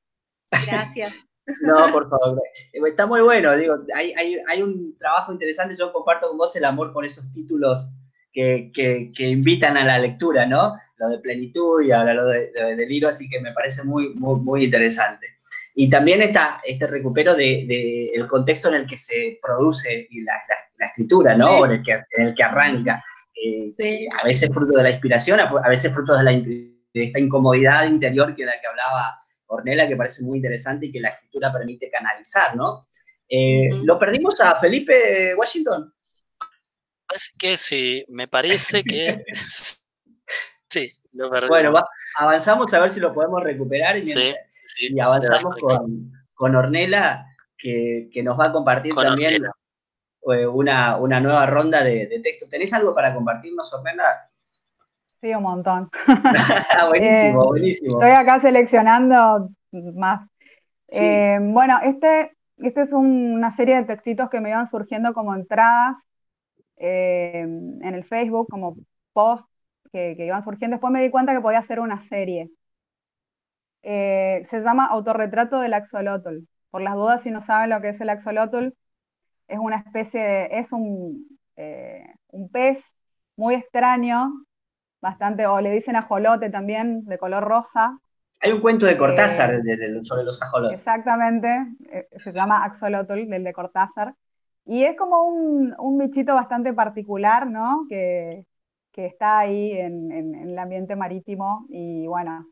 Gracias. No, por favor. Está muy bueno, digo, hay, hay, hay, un trabajo interesante, yo comparto con vos el amor por esos títulos que, que, que invitan a la lectura, ¿no? Lo de plenitud y ahora lo de, de, deliro, así que me parece muy, muy, muy interesante. Y también está este recupero del de, el contexto en el que se produce la, la, escritura, ¿no? En, el que, en, el que, arranca. Eh, A veces fruto de la inspiración, a veces fruto de, la, de esta incomodidad interior que la que hablaba Ornella, que parece muy interesante y que la escritura permite canalizar, ¿no? Eh, ¿Lo perdimos a Felipe Washington? Parece que sí, me parece que sí, lo perdimos. Bueno, va, avanzamos a ver si lo podemos recuperar. Y sí y avanzamos con, con Ornella, que, que, nos va a compartir también eh, una, una, nueva ronda de, de, texto. ¿Tenés algo para compartirnos, Ornella? Sí, un montón. buenísimo, eh, buenísimo. Estoy acá seleccionando más. Eh, bueno, este, este es una serie de textitos que me iban surgiendo como entradas en el Facebook, como posts que, que, iban surgiendo. Después me di cuenta que podía hacer una serie. Eh, se llama Autorretrato del Axolotl. Por las dudas, si no saben lo que es el axolotl, es una especie de, es un, eh, un pez muy extraño, bastante, o le dicen ajolote también, de color rosa. Hay un cuento de Cortázar eh, sobre los ajolotes. Exactamente, se llama Axolotl, del de Cortázar. Y es como un, un bichito bastante particular, ¿no? Que, que está ahí en, en, en, el ambiente marítimo y bueno,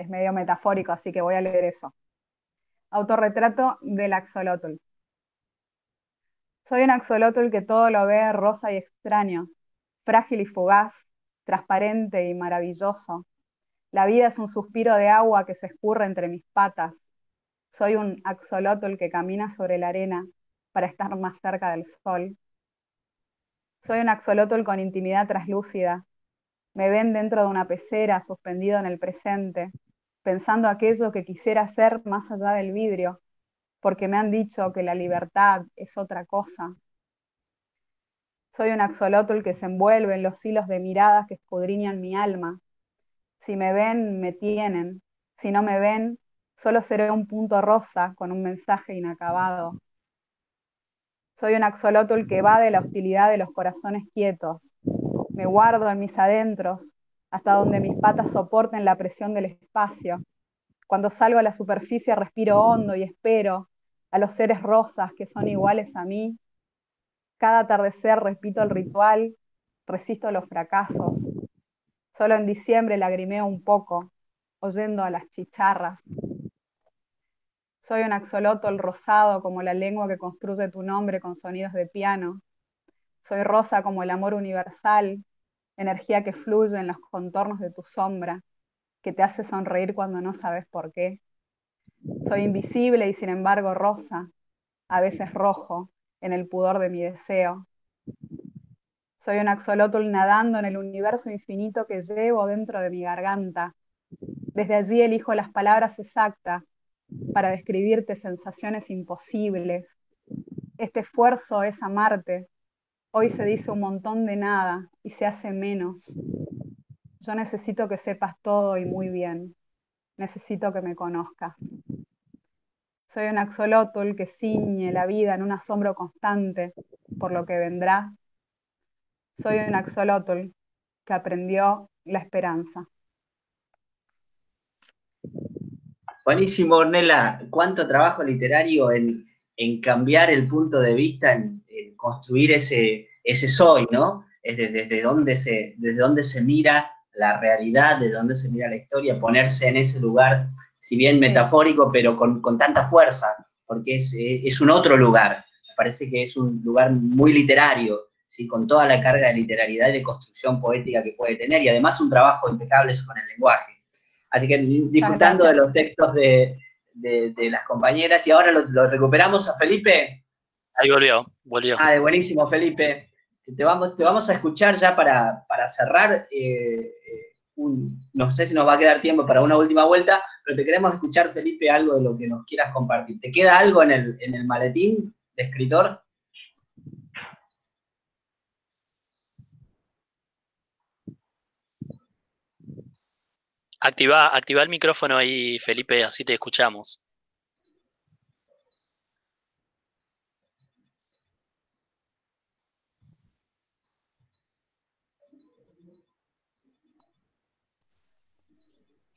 es medio metafórico, así que voy a leer eso. Autorretrato del axolotl. Soy un axolotl que todo lo ve rosa y extraño, frágil y fugaz, transparente y maravilloso. La vida es un suspiro de agua que se escurre entre mis patas. Soy un axolotl que camina sobre la arena para estar más cerca del sol. Soy un axolotl con intimidad traslúcida, me ven dentro de una pecera, suspendido en el presente, pensando aquello que quisiera hacer más allá del vidrio, porque me han dicho que la libertad es otra cosa. Soy un axolotl que se envuelve en los hilos de miradas que escudriñan mi alma. Si me ven, me tienen. Si no me ven, solo seré un punto rosa con un mensaje inacabado. Soy un axolotl que va de la hostilidad de los corazones quietos, me guardo en mis adentros hasta donde mis patas soporten la presión del espacio. Cuando salgo a la superficie respiro hondo y espero a los seres rosas que son iguales a mí. Cada atardecer repito el ritual, resisto los fracasos. Solo en diciembre lagrimeo un poco, oyendo a las chicharras. Soy un axolotl rosado como la lengua que construye tu nombre con sonidos de piano. Soy rosa como el amor universal, energía que fluye en los contornos de tu sombra, que te hace sonreír cuando no sabes por qué. Soy invisible y sin embargo rosa, a veces rojo, en el pudor de mi deseo. Soy un axolotl nadando en el universo infinito que llevo dentro de mi garganta. Desde allí elijo las palabras exactas para describirte sensaciones imposibles, este esfuerzo es amarte. Hoy se dice un montón de nada y se hace menos. Yo necesito que sepas todo y muy bien. Necesito que me conozcas. Soy un axolotl que ciñe la vida en un asombro constante por lo que vendrá. Soy un axolotl que aprendió la esperanza. Buenísimo, Ornella. Cuánto trabajo literario en, cambiar el punto de vista, en, construir ese, ese soy, ¿no? Es desde, dónde se, desde dónde se mira la realidad, desde dónde se mira la historia, ponerse en ese lugar, si bien metafórico, pero con, tanta fuerza, porque es, es, un otro lugar. Parece que es un lugar muy literario, ¿sí? con toda la carga de literariedad y de construcción poética que puede tener, y además un trabajo impecable con el lenguaje. Así que disfrutando de los textos de, las compañeras. Y ahora lo, recuperamos a Felipe. Ahí volvió, volvió. Ah, buenísimo, Felipe. Te vamos, te vamos a escuchar ya para, cerrar. Eh, no sé si nos va a quedar tiempo para una última vuelta, pero te queremos escuchar, Felipe, algo de lo que nos quieras compartir. ¿Te queda algo en el, en el maletín de escritor? Activa, activa el micrófono ahí, Felipe, así te escuchamos.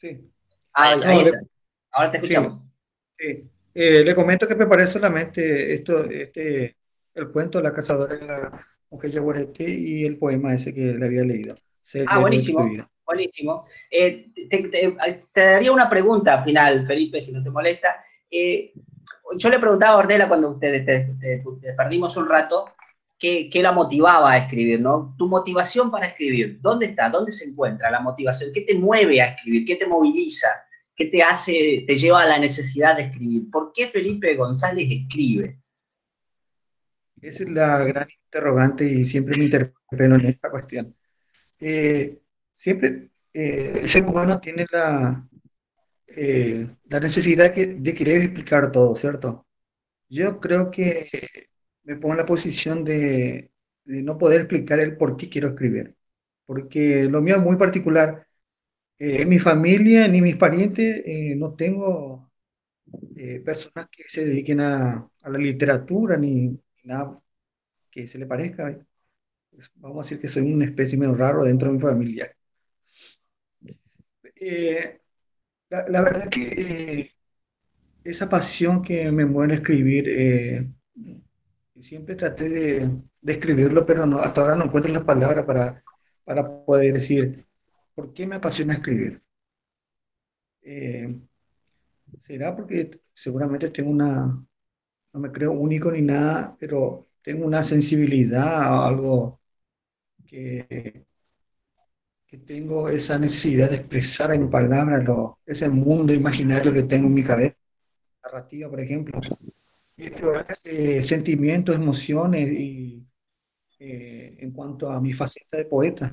Sí. Ahora te escuchamos. Sí. Eh, le comento que preparé solamente esto, este, el cuento de la cazadora de la mujer yaguareté y el poema ese que le había leído. ah, buenísimo. Buenísimo. Eh, te, daría una pregunta final, Felipe, si no te molesta. Eh, yo le preguntaba a Ornella cuando ustedes te, perdimos un rato, ¿qué, la motivaba a escribir? ¿no? Tu motivación para escribir, ¿dónde está? ¿Dónde se encuentra la motivación? ¿Qué te mueve a escribir? ¿Qué te moviliza? ¿Qué te hace, te lleva a la necesidad de escribir? ¿Por qué Felipe González escribe? Esa es la gran interrogante y siempre me interpelo en esta cuestión. Eh, siempre eh, el ser humano tiene la, eh, la necesidad de querer explicar todo, ¿cierto? Yo creo que me pongo en la posición de, no poder explicar el por qué quiero escribir, porque lo mío es muy particular. Eh, en mi familia ni mis parientes no tengo personas que se dediquen a, la literatura ni, nada que se le parezca. Pues vamos a decir que soy un espécimen raro dentro de mi familia. Eh, la, verdad que eh, esa pasión que me mueve a escribir, eh, siempre traté de, escribirlo, pero no, hasta ahora no encuentro las palabras para, para poder decir, ¿por qué me apasiona escribir? será porque seguramente tengo una, no me creo único ni nada, pero tengo una sensibilidad a algo que, que tengo esa necesidad de expresar en palabras ese mundo imaginario que tengo en mi cabeza, narrativa, por ejemplo, eh, sentimientos, emociones y eh, en cuanto a mi faceta de poeta.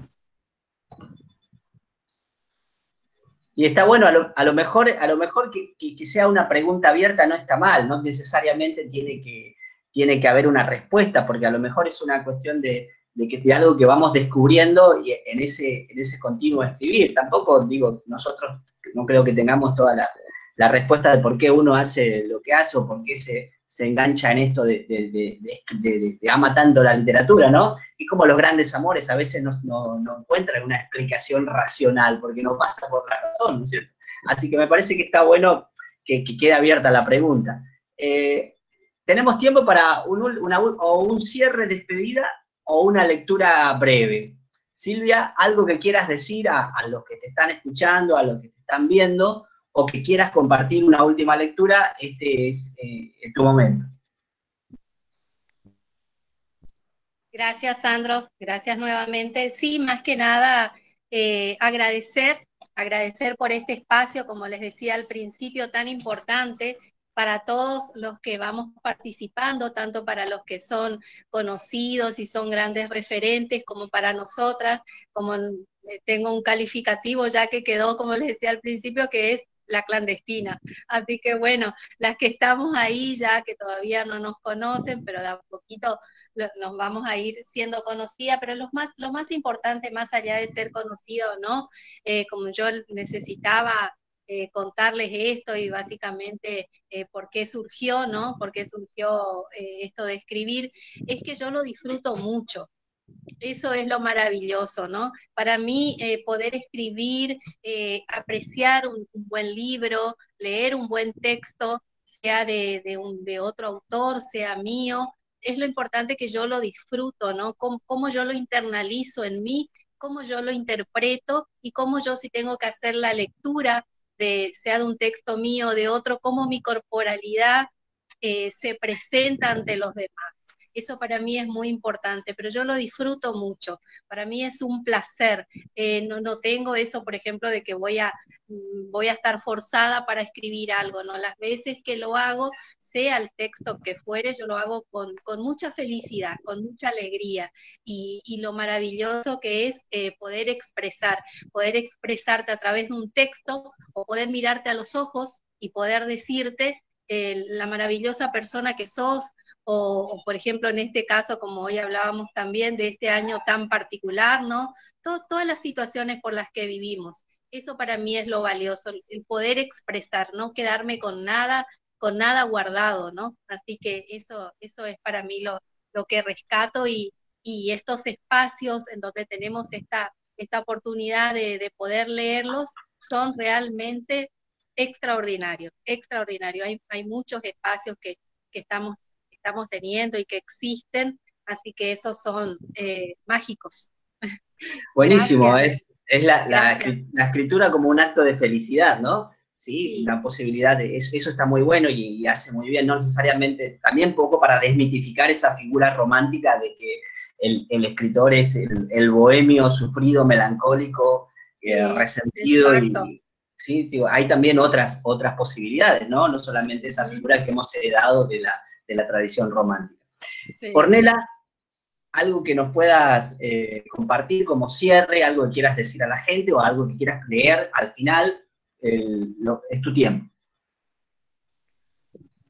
Y está bueno, a lo, mejor, a lo mejor que, que, sea una pregunta abierta no está mal, no necesariamente tiene que, tiene que haber una respuesta, porque a lo mejor es una cuestión de, de que es algo que vamos descubriendo y en ese, en ese continuo escribir. Tampoco digo, nosotros no creo que tengamos toda la, la respuesta de por qué uno hace lo que hace o por qué se, se engancha en esto de, de, de, ama tanto la literatura, ¿no? Y como los grandes amores a veces no, no, no, encuentran una explicación racional, porque no pasa por la razón, ¿no es cierto? Así que me parece que está bueno que, que quede abierta la pregunta. Eh, tenemos tiempo para un, una, o un cierre, despedida o una lectura breve. Silvia, algo que quieras decir a, los que te están escuchando, a los que te están viendo, o que quieras compartir una última lectura, este es eh, tu momento. Gracias, Sandro. Gracias nuevamente. Sí, más que nada, eh, agradecer, agradecer por este espacio, como les decía al principio, tan importante para todos los que vamos participando, tanto para los que son conocidos y son grandes referentes, como para nosotras, como eh, tengo un calificativo ya que quedó, como les decía al principio, que es la clandestina. Así que bueno, las que estamos ahí ya, que todavía no nos conocen, pero de a poquito nos vamos a ir siendo conocida, pero lo más, lo más importante, más allá de ser conocido no, eh, como yo necesitaba eh, contarles esto y básicamente eh, por qué surgió, ¿no? Por qué surgió esto de escribir, es que yo lo disfruto mucho. Eso es lo maravilloso, ¿no? Para mí, eh, poder escribir, eh, apreciar un, buen libro, leer un buen texto, sea de, un, de otro autor, sea mío, es lo importante que yo lo disfruto, ¿no? Cómo, yo lo internalizo en mí, cómo yo lo interpreto y cómo yo si tengo que hacer la lectura, de, sea de un texto mío o de otro, cómo mi corporalidad eh, se presenta ante los demás. Eso para mí es muy importante, pero yo lo disfruto mucho. Para mí es un placer. Eh, no, no, tengo eso, por ejemplo, de que voy a, mm, voy a estar forzada para escribir algo. ¿no? Las veces que lo hago, sea el texto que fuere, yo lo hago con, con mucha felicidad, con mucha alegría. Y, y lo maravilloso que es eh, poder expresar, poder expresarte a través de un texto o poder mirarte a los ojos y poder decirte eh, la maravillosa persona que sos, o, por ejemplo en este caso, como hoy hablábamos también de este año tan particular, ¿no? todas las situaciones por las que vivimos. Eso para mí es lo valioso, el poder expresar, no quedarme con nada, con nada guardado, ¿no? Así que eso, eso es para mí lo, lo que rescato y, y estos espacios en donde tenemos esta, esta oportunidad de, de poder leerlos son realmente extraordinarios, extraordinarios. Hay, hay muchos espacios que, que estamos estamos teniendo y que existen, así que esos son eh, mágicos. Buenísimo, es, es la, la, escritura como un acto de felicidad, ¿no? Sí, la posibilidad de eso, eso está muy bueno y, hace muy bien, no necesariamente, también poco para desmitificar esa figura romántica de que el, el escritor es el, bohemio sufrido, melancólico, eh, resentido y, sí, hay también otras, otras posibilidades, ¿no? No solamente esa figura que hemos heredado de la, de la tradición romántica. Cornela, algo que nos puedas eh, compartir como cierre, algo que quieras decir a la gente o algo que quieras leer al final, es tu tiempo.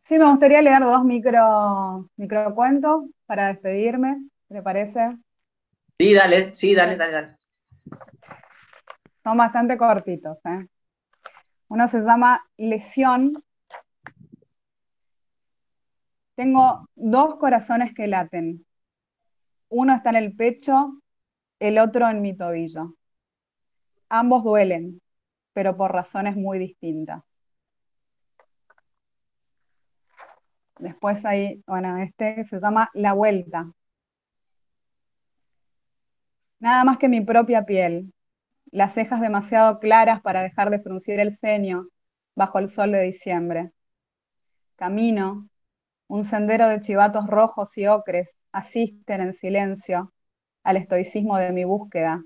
Sí, me gustaría leer dos micro, microcuentos para despedirme, ¿te parece? Sí, dale, sí, dale, dale, dale. Son bastante cortitos. ¿eh? Uno se llama Lesión tengo dos corazones que laten. Uno está en el pecho, el otro en mi tobillo. Ambos duelen, pero por razones muy distintas. Después hay, bueno, este se llama La Vuelta. Nada más que mi propia piel, las cejas demasiado claras para dejar de fruncir el ceño bajo el sol de diciembre. Camino, un sendero de chivatos rojos y ocres asisten en silencio al estoicismo de mi búsqueda.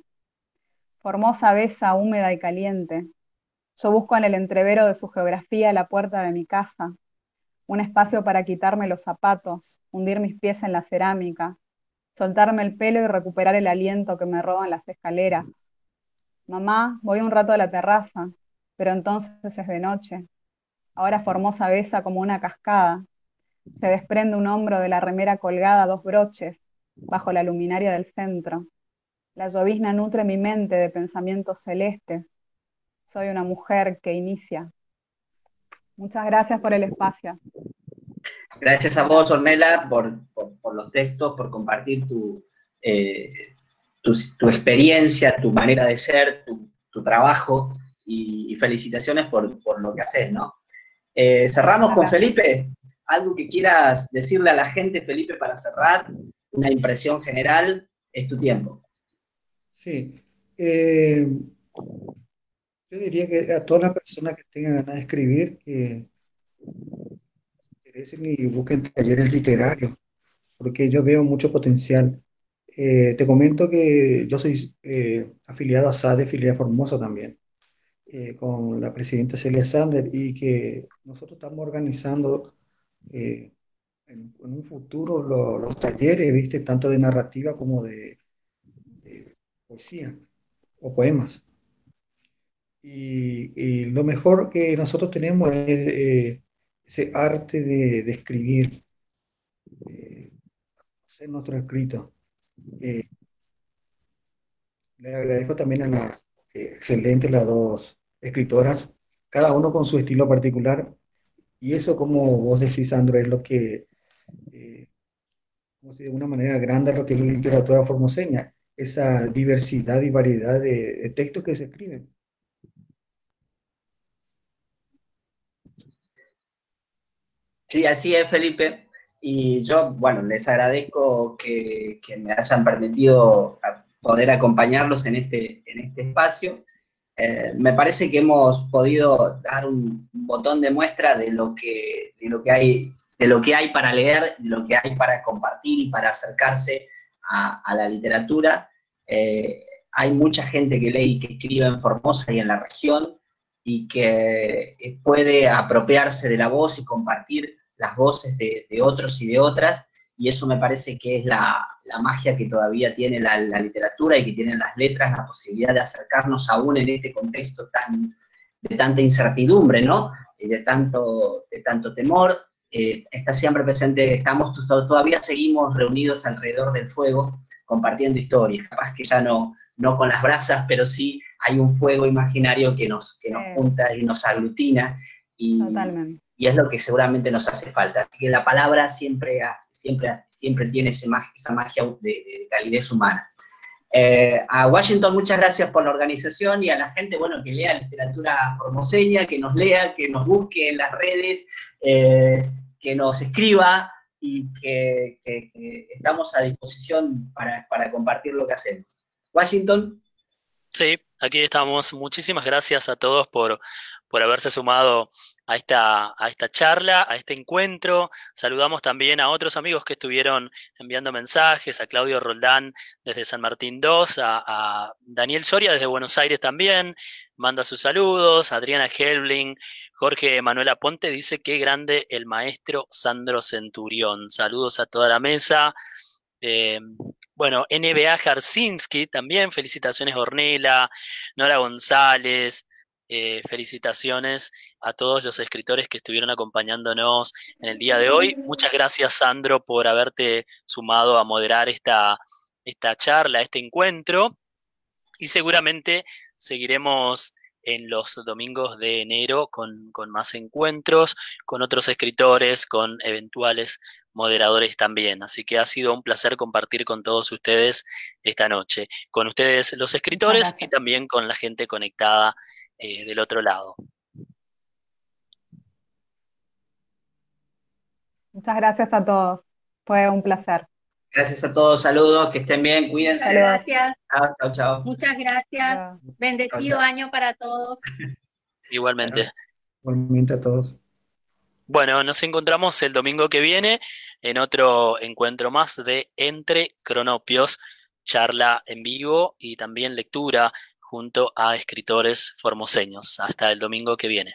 Formosa besa húmeda y caliente. Yo busco en el entrevero de su geografía la puerta de mi casa, un espacio para quitarme los zapatos, hundir mis pies en la cerámica, soltarme el pelo y recuperar el aliento que me roban las escaleras. Mamá, voy un rato a la terraza, pero entonces es de noche. Ahora Formosa besa como una cascada, se desprende un hombro de la remera colgada a dos broches, bajo la luminaria del centro. La llovizna nutre mi mente de pensamientos celestes. Soy una mujer que inicia. Muchas gracias por el espacio. Gracias a vos, Ornella, por, los textos, por compartir tu, eh, tu, experiencia, tu manera de ser, tu, trabajo y, felicitaciones por, lo que haces, ¿no? Eh, cerramos con Felipe algo que quieras decirle a la gente, Felipe, para cerrar, una impresión general, es tu tiempo. Sí. Eh, yo diría que a todas las personas que tengan ganas de escribir, que se interesen y busquen talleres literarios, porque yo veo mucho potencial. Eh, te comento que yo soy eh, afiliado a SADE, Filia Formosa también, con la presidenta Celia Sander, y que nosotros estamos organizando eh, en, un futuro los talleres, ¿viste? Tanto de narrativa como de, poesía o poemas. Y, lo mejor que nosotros tenemos es eh, ese arte de, escribir, hacer nuestro escrito. Eh, le agradezco también a las excelentes las dos escritoras, cada uno con su estilo particular. Y eso, como vos decís, Sandro, es lo que, eh, como si de una manera grande, lo que es la literatura formoseña, esa diversidad y variedad de textos que se escriben. Sí, así es, Felipe. Y yo, bueno, les agradezco que, me hayan permitido poder acompañarlos en este, en este espacio. Eh, me parece que hemos podido dar un botón de muestra de lo que, de lo que, hay, de lo que hay para leer, de lo que hay para compartir y para acercarse a, la literatura. Eh, hay mucha gente que lee y que escribe en Formosa y en la región y que puede apropiarse de la voz y compartir las voces de, otros y de otras, y eso me parece que es la, magia que todavía tiene la, literatura y que tienen las letras, la posibilidad de acercarnos aún en este contexto tan, de tanta incertidumbre, ¿no? Y de tanto, de tanto temor. Eh, está siempre presente, estamos todavía seguimos reunidos alrededor del fuego, compartiendo historias, capaz que ya no, no con las brasas, pero sí hay un fuego imaginario que nos, que nos junta y nos aglutina. Y, Totalmente y es lo que seguramente nos hace falta. Así que la palabra siempre, siempre, siempre tiene esa magia de, calidez humana. Eh, a Washington, muchas gracias por la organización y a la gente, bueno, que lea literatura formoseña, que nos lea, que nos busque en las redes, eh, que nos escriba y que, estamos a disposición para, compartir lo que hacemos. Washington. Sí, aquí estamos. Muchísimas gracias a todos por, por haberse sumado a esta, a esta charla, a este encuentro. Saludamos también a otros amigos que estuvieron enviando mensajes, a Claudio Roldán desde San Martín II, a, Daniel Soria desde Buenos Aires también, manda sus saludos, Adriana Helbling, Jorge Manuel Aponte dice qué grande el maestro Sandro Centurión. Saludos a toda la mesa. Eh, bueno, NBA Jarsinski también, felicitaciones Ornela, Nora González, eh, felicitaciones a todos los escritores que estuvieron acompañándonos en el día de hoy. Muchas gracias, Sandro, por haberte sumado a moderar esta, esta charla, este encuentro. Y seguramente seguiremos en los domingos de enero con, con, más encuentros, con otros escritores, con eventuales moderadores también. Así que ha sido un placer compartir con todos ustedes esta noche, con ustedes los escritores y también con la gente conectada eh, del otro lado. Muchas gracias a todos. Fue un placer. Gracias a todos, saludos, que estén bien, cuídense. Gracias. Chao, chao, Muchas gracias. Bendecido año para todos. Igualmente. Igualmente a todos. Bueno, nos encontramos el domingo que viene en otro encuentro más de Entre Cronopios, charla en vivo y también lectura junto a escritores formoseños. Hasta el domingo que viene.